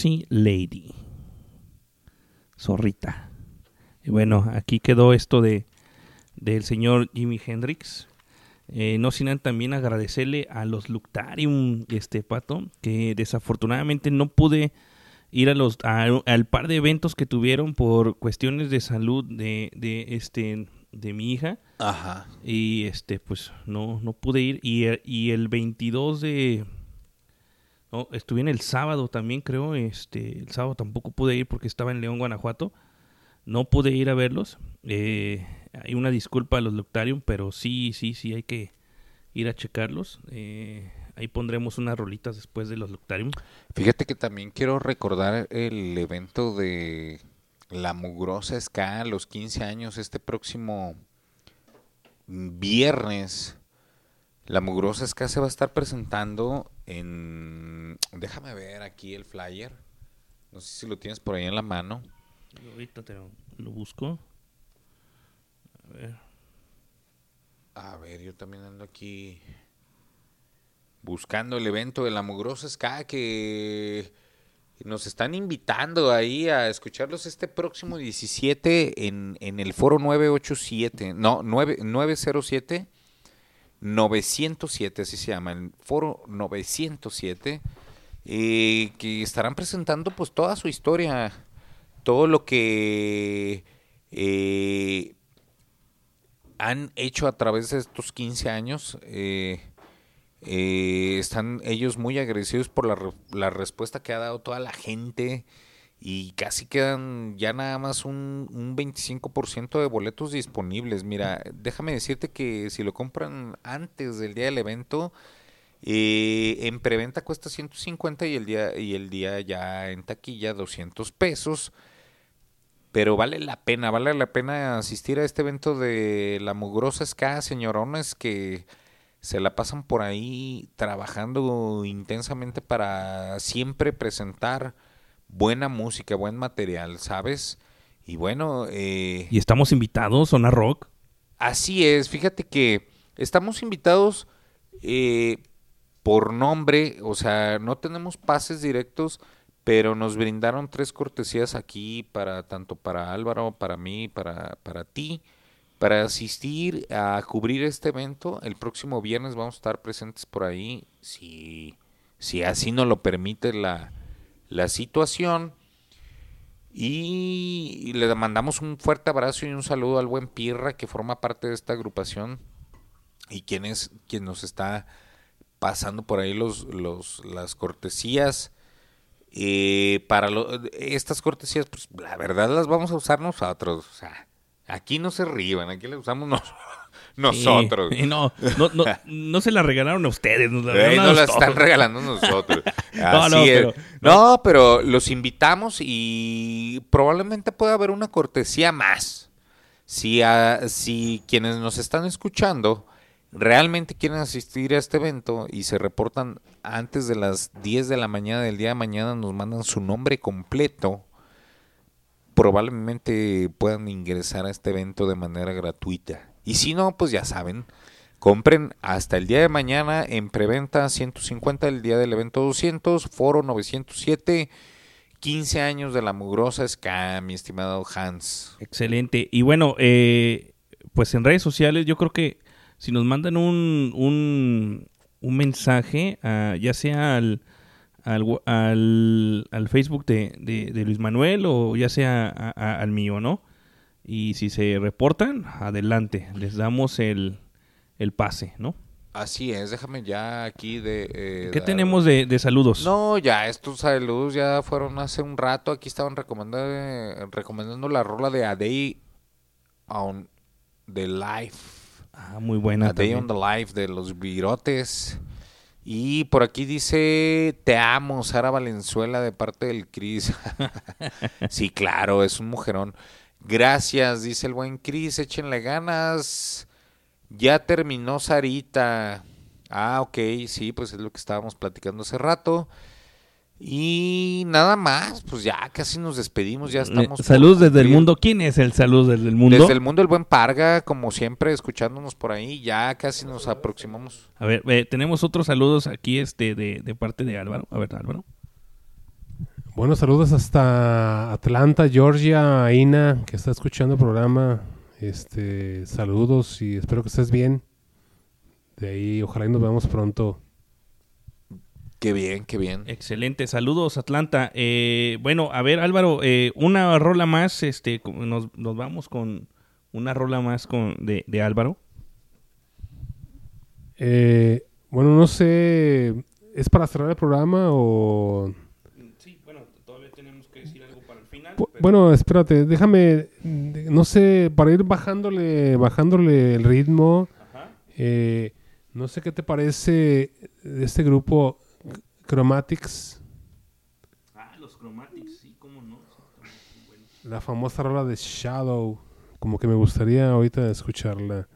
Foxy Lady. Zorrita. Y bueno, aquí quedó esto de del señor Jimi Hendrix. Eh, no sin también agradecerle a los Luctarium, este pato, que desafortunadamente no pude ir a los a- al par de eventos que tuvieron por cuestiones de salud de, de este de mi hija. Ajá. Y este pues no no pude ir y, el- y el 22 de estuve en el sábado también, creo. Este, el sábado tampoco pude ir porque estaba en León, Guanajuato. No pude ir a verlos. Eh, hay una disculpa a los Luctarium, pero sí, sí, sí, hay que ir a checarlos. Eh, ahí pondremos unas rolitas después de los Luctarium. Fíjate que también quiero recordar el evento de La Mugrosa Ska, los 15 años, este próximo viernes. La Mugrosa Ska se va a estar presentando en... Déjame ver aquí el flyer. No sé si lo tienes por ahí en la mano. Ahorita te lo, lo busco. A ver. A ver, yo también ando aquí buscando el evento de la Mugrosa Ska que nos están invitando ahí a escucharlos este próximo 17 en, en el foro 987, no, 9, 907, 907, así se llama, el foro 907, eh, que estarán presentando pues toda su historia, todo lo que eh, han hecho a través de estos 15 años. eh, eh, están ellos muy agradecidos por la, la respuesta que ha dado toda la gente y casi quedan ya nada más un, un 25% de boletos disponibles. Mira, déjame decirte que si lo compran antes del día del evento, eh, en preventa cuesta 150 y el día y el día ya en taquilla 200 pesos. Pero vale la pena, vale la pena asistir a este evento de la mugrosa ska, señorones que se la pasan por ahí trabajando intensamente para siempre presentar buena música, buen material, ¿sabes? Y bueno, eh, Y estamos invitados, Zona Rock. Así es, fíjate que estamos invitados eh, por nombre, o sea, no tenemos pases directos, pero nos brindaron tres cortesías aquí para tanto para Álvaro, para mí, para, para ti, para asistir a cubrir este evento. El próximo viernes vamos a estar presentes por ahí, si, si así nos lo permite la, la situación. Y le mandamos un fuerte abrazo y un saludo al buen Pirra que forma parte de esta agrupación y quien es quien nos está pasando por ahí los, los las cortesías. Eh, para lo- estas cortesías, pues la verdad las vamos a usar nosotros. O sea, aquí no se ríban, aquí las usamos nos- nosotros. Sí, no, no, no, no se la regalaron a ustedes. Nos la Eh, regalaron a nos la nosotros. están regalando nosotros. No, Así no, es. pero- no, pero los invitamos y probablemente pueda haber una cortesía más. Si, a- si quienes nos están escuchando realmente quieren asistir a este evento y se reportan antes de las 10 de la mañana del día de mañana, nos mandan su nombre completo, probablemente puedan ingresar a este evento de manera gratuita. Y si no, pues ya saben, compren hasta el día de mañana en preventa 150, el día del evento 200, foro 907, 15 años de la mugrosa ska, mi estimado Hans. Excelente. Y bueno, eh, pues en redes sociales yo creo que si nos mandan un, un, mensaje, ah, ya sea al, al, al, Facebook de, de- Luis Manuel o ya sea a- a- al mío, ¿no? Y si se reportan, adelante, les damos el, el pase, ¿no? Así es, déjame ya aquí de... eh, ¿Qué dar- tenemos de, de saludos? No, ya estos saludos ya fueron hace un rato. Aquí estaban recomendando, recomendando la rola de A Day on the Life. Ah, muy buena A Day on the Life de los Virotes. Y por aquí dice, te amo, Sara Valenzuela, de parte del Cris. sí, claro, es un mujerón. Gracias, dice el buen Cris, échenle ganas. Ya terminó Sarita. Ah, ok, sí, pues es lo que estábamos platicando hace rato. Y nada más, pues ya casi nos despedimos, ya estamos. Eh, por Salud desde el mundo. ¿Quién es el salud desde el mundo? Desde el mundo el buen Parga, como siempre, escuchándonos por ahí, ya casi nos aproximamos. A ver, eh, tenemos otros saludos aquí este de, de parte de Álvaro. A ver, Álvaro. Bueno, saludos hasta Atlanta, Georgia, Ina, que está escuchando el programa. Este, saludos y espero que estés bien. De ahí, ojalá y nos veamos pronto. Qué bien, qué bien. Excelente, saludos Atlanta. Eh, bueno, a ver Álvaro, eh, una rola más, este, nos, nos vamos con una rola más con de, de Álvaro. Eh, bueno, no sé, ¿es para cerrar el programa o...? Sí, bueno, todavía tenemos que decir algo para el final. Bu- Bueno, espérate, déjame, no sé, para ir bajándole, bajándole el ritmo, eh, no sé qué te parece de este grupo Chromatics, Ah, los Chromatics, sí, cómo no. la famosa rola de Shadow, como que me gustaría ahorita escucharla.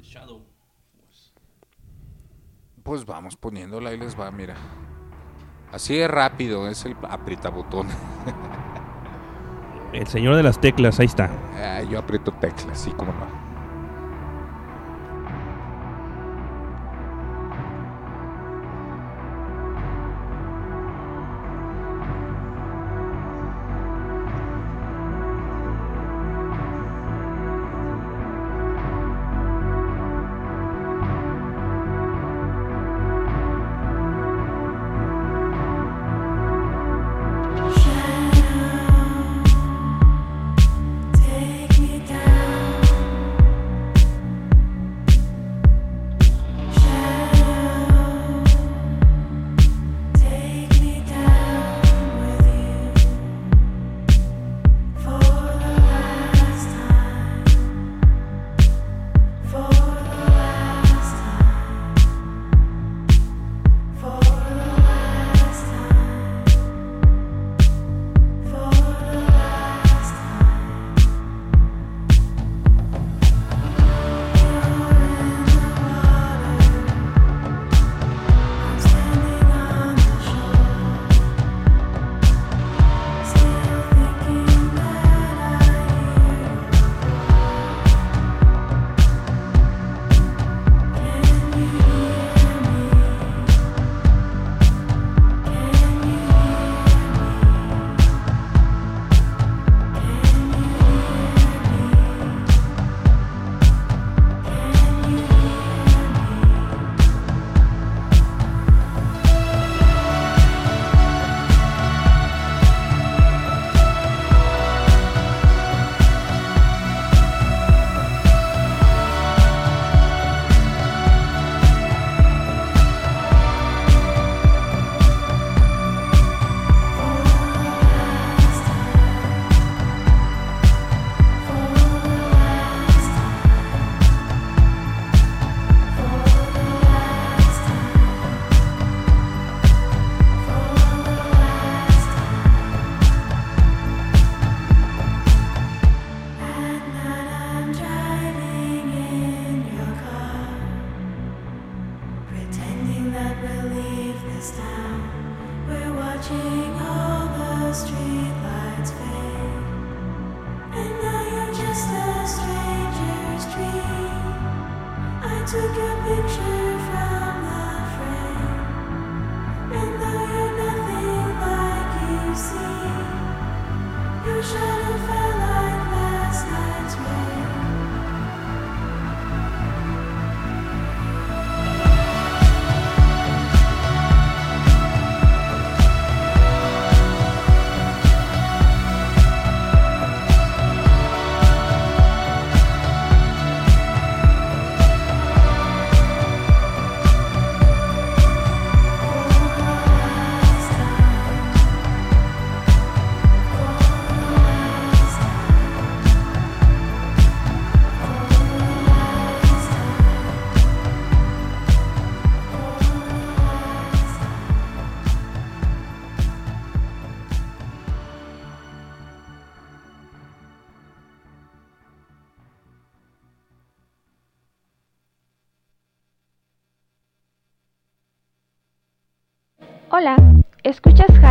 Shadow. Pues vamos poniéndola, ahí les va, mira. Así de rápido, es el aprieta botón. El señor de las teclas, ahí está. Ah, yo aprieto teclas, sí, como no.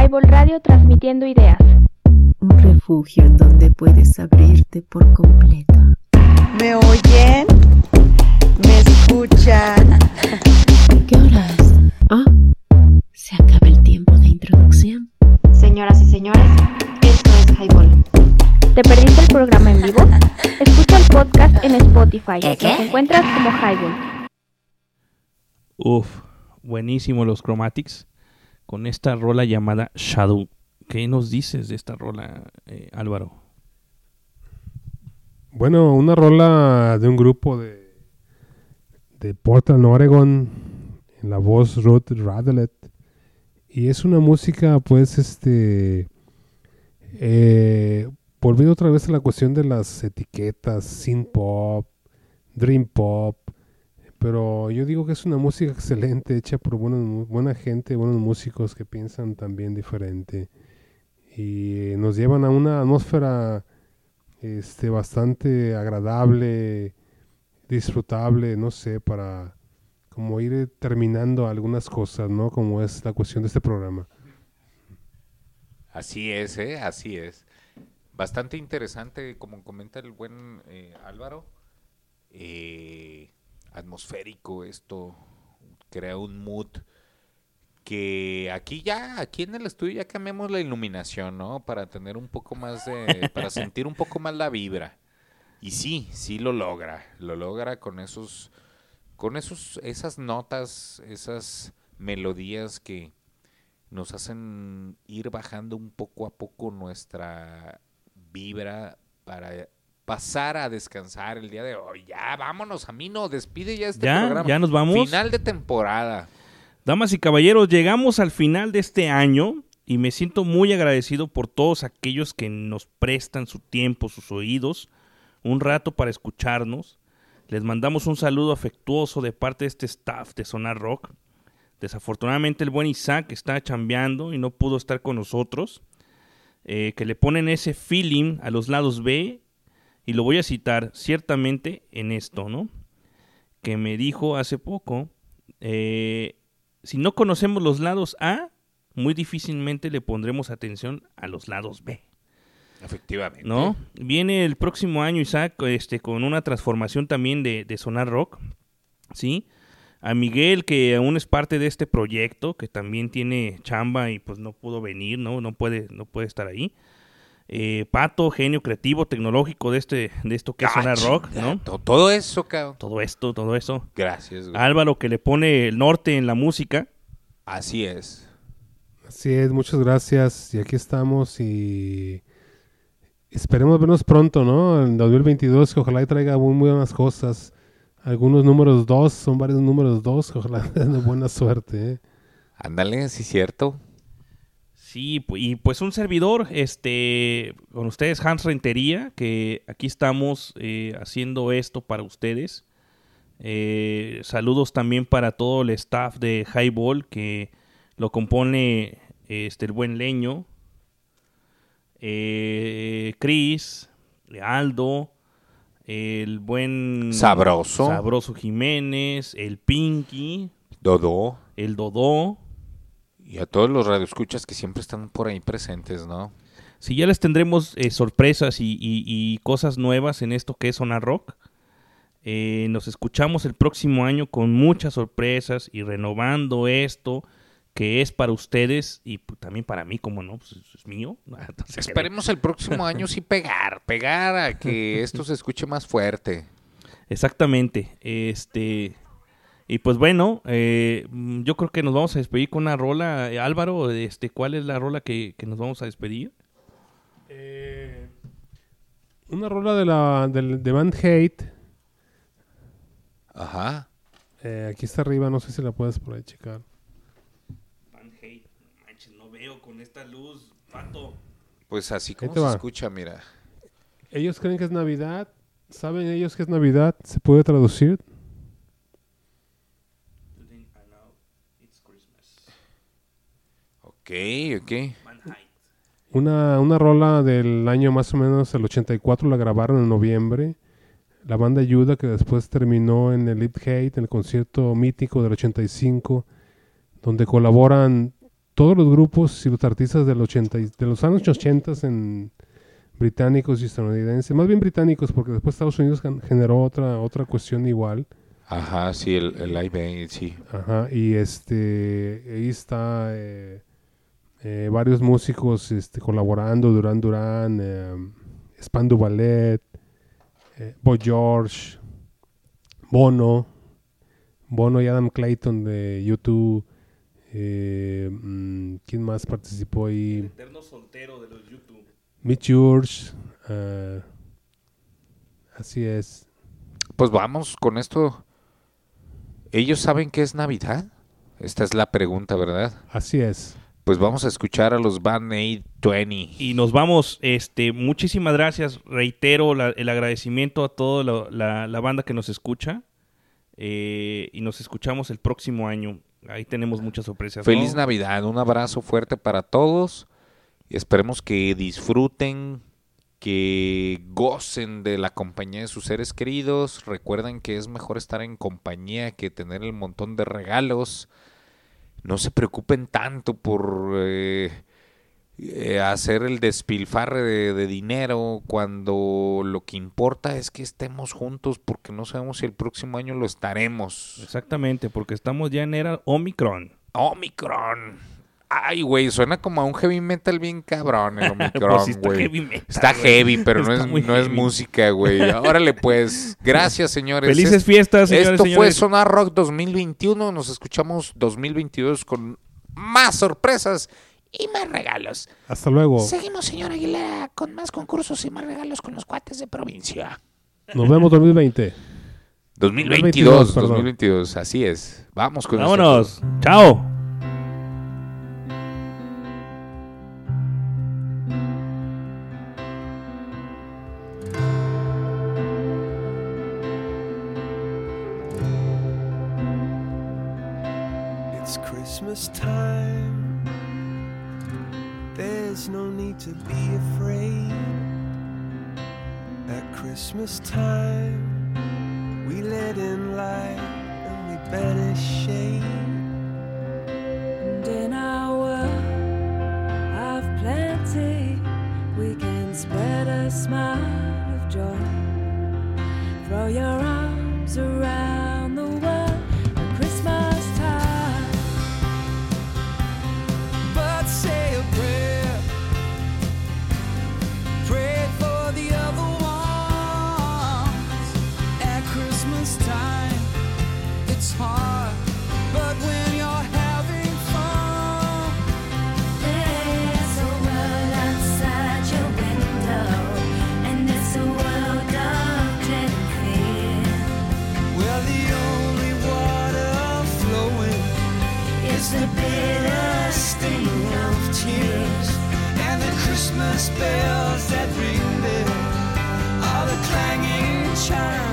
Highball Radio transmitiendo ideas. Un refugio en donde puedes abrirte por completo. ¿Me oyen? ¿Me escuchan? ¿Qué horas? Ah, se acaba el tiempo de introducción. Señoras y señores, esto es Highball. ¿Te perdiste el programa en vivo? Escucha el podcast en Spotify. Nos encuentras como Highball. Uf, buenísimo los Chromatics con esta rola llamada Shadow. ¿Qué nos dices de esta rola, eh, Álvaro? Bueno, una rola de un grupo de, de Portland, Oregon, en la voz Ruth Radelet. Y es una música, pues, este. Eh, volviendo otra vez a la cuestión de las etiquetas, synth pop, dream pop. Pero yo digo que es una música excelente, hecha por buena, buena gente, buenos músicos que piensan también diferente. Y nos llevan a una atmósfera este, bastante agradable, disfrutable, no sé, para como ir terminando algunas cosas, ¿no? Como es la cuestión de este programa. Así es, ¿eh? Así es. Bastante interesante, como comenta el buen eh, Álvaro. Eh, atmosférico esto, crea un mood que aquí ya, aquí en el estudio ya cambiamos la iluminación, ¿no? Para tener un poco más de, para sentir un poco más la vibra. Y sí, sí lo logra, lo logra con esos, con esos, esas notas, esas melodías que nos hacen ir bajando un poco a poco nuestra vibra para pasar a descansar el día de hoy. Ya, vámonos, a mí no, despide ya este ¿Ya? programa. ¿Ya nos vamos? Final de temporada. Damas y caballeros, llegamos al final de este año y me siento muy agradecido por todos aquellos que nos prestan su tiempo, sus oídos, un rato para escucharnos. Les mandamos un saludo afectuoso de parte de este staff de Sonar Rock. Desafortunadamente el buen Isaac está chambeando y no pudo estar con nosotros. Eh, que le ponen ese feeling a los lados B y lo voy a citar ciertamente en esto, ¿no? Que me dijo hace poco, eh, si no conocemos los lados A, muy difícilmente le pondremos atención a los lados B. Efectivamente. ¿No? Viene el próximo año, Isaac, este, con una transformación también de, de Sonar Rock, ¿sí? A Miguel, que aún es parte de este proyecto, que también tiene chamba y pues no pudo venir, ¿no? No puede, no puede estar ahí. Eh, Pato, genio creativo, tecnológico de este, de esto que es Ah, Sonar Rock, ¿no? to- Todo eso, cabrón. Todo esto, todo eso. Gracias. güey. Álvaro, que le pone el norte en la música. Así es. Así es, muchas gracias. Y aquí estamos y esperemos vernos pronto, ¿no? En 2022, que ojalá y traiga muy, muy buenas cosas. Algunos números dos, son varios números dos, que ojalá den buena suerte, ¿eh? Ándale, sí, cierto. Sí, y pues un servidor, este, con ustedes Hans Rentería, que aquí estamos eh, haciendo esto para ustedes. Eh, saludos también para todo el staff de Highball, que lo compone este, el buen Leño, eh, Chris, Aldo, el buen Sabroso. Sabroso Jiménez, el Pinky, Dodó. el Dodó. Y a todos los radioescuchas que siempre están por ahí presentes, ¿no? Sí, ya les tendremos eh, sorpresas y, y- y cosas nuevas en esto que es Sonar Rock. Eh, nos escuchamos el próximo año con muchas sorpresas y renovando esto que es para ustedes y pues, también para mí, como no, pues es mío. Entonces, Esperemos el próximo año sí pegar, pegar a que esto se escuche más fuerte. Exactamente. Este. Y pues bueno, eh, mm, yo creo que nos vamos a despedir con una rola. Eh, Álvaro, este, ¿cuál es la rola que, que nos vamos a despedir? Una rola de la del, de Band Hate. Ajá. Eh, aquí está arriba, no sé si la puedes por ahí checar. Manches, no veo con esta luz, pato. Pues así como se va. escucha, mira. Ellos creen que es Navidad. ¿Saben ellos que es Navidad? ¿Se puede traducir? Ok, ok. Una, una rola del año más o menos el 84, la grabaron en noviembre. La banda Ayuda, que después terminó en el Lip Hate, en el concierto mítico del 85, donde colaboran todos los grupos y los artistas del 80, y- de los años 80 en británicos y estadounidenses, más bien británicos porque después Estados Unidos gen- generó otra otra cuestión igual. Ajá, sí, el, el Live Aid, sí. Ajá, y este ahí está eh, eh, varios músicos este, colaborando, Duran Duran, eh, Spandu Ballet, eh, Boy George, Bono, Bono y Adam Clayton de YouTube. eh, mm, ¿Quién más participó ahí? Eterno soltero de los YouTube. Mitch George. ah, así es. Pues vamos con esto. ¿Ellos saben qué es Navidad? Esta es la pregunta, ¿verdad? Así es. Pues vamos a escuchar a los Band Aid 20. Y nos vamos, este, muchísimas gracias, reitero la- el agradecimiento a toda la, la- la banda que nos escucha eh, y nos escuchamos el próximo año. Ahí tenemos muchas sorpresas. ¿no? Feliz Navidad, un abrazo fuerte para todos y esperemos que disfruten, que gocen de la compañía de sus seres queridos. Recuerden que es mejor estar en compañía que tener el montón de regalos. No se preocupen tanto por eh, eh, hacer el despilfarre de, de dinero cuando lo que importa es que estemos juntos porque no sabemos si el próximo año lo estaremos. Exactamente, porque estamos ya en era Omicron. Omicron. Ay, güey, suena como a un heavy metal bien cabrón el Omicron, Pues sí está güey. heavy metal, Está heavy, pero no es, no es música, güey. Órale, pues. Gracias, señores. Felices Es- fiestas, señores, Esto fue. Sonar Rock 2021. Nos escuchamos 2022 con más sorpresas y más regalos. Hasta luego. Seguimos, señor Aguilera, con más concursos y más regalos con los cuates de provincia. Nos vemos 2020. 2022, perdón. 2022, así es. Vamos con Vámonos. nosotros. Chao. Christmas time. There's no need to be afraid. At Christmas time, we let in light and we banish shade. And in our world of plenty, we can spread a smile of joy. Throw your arms around Christmas bells that ring there are the clanging chimes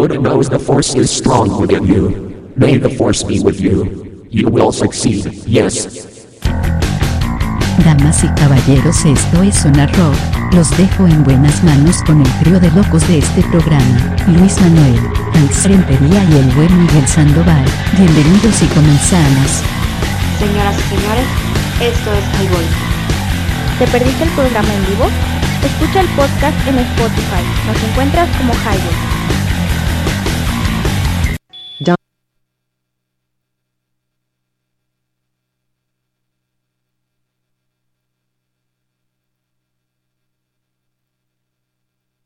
Yoda knows the Force is strong within you. May the Force be with you. You will succeed, yes. Damas y caballeros, esto es Sonar Rock. Los dejo en buenas manos con el trío de locos de este programa, Luis Manuel, Hans Rentería y el buen Miguel Sandoval. Bienvenidos y comenzamos. Señoras y señores, esto es Highball. ¿Te perdiste el programa en vivo? Escucha el podcast en Spotify. Nos encuentras como Highball.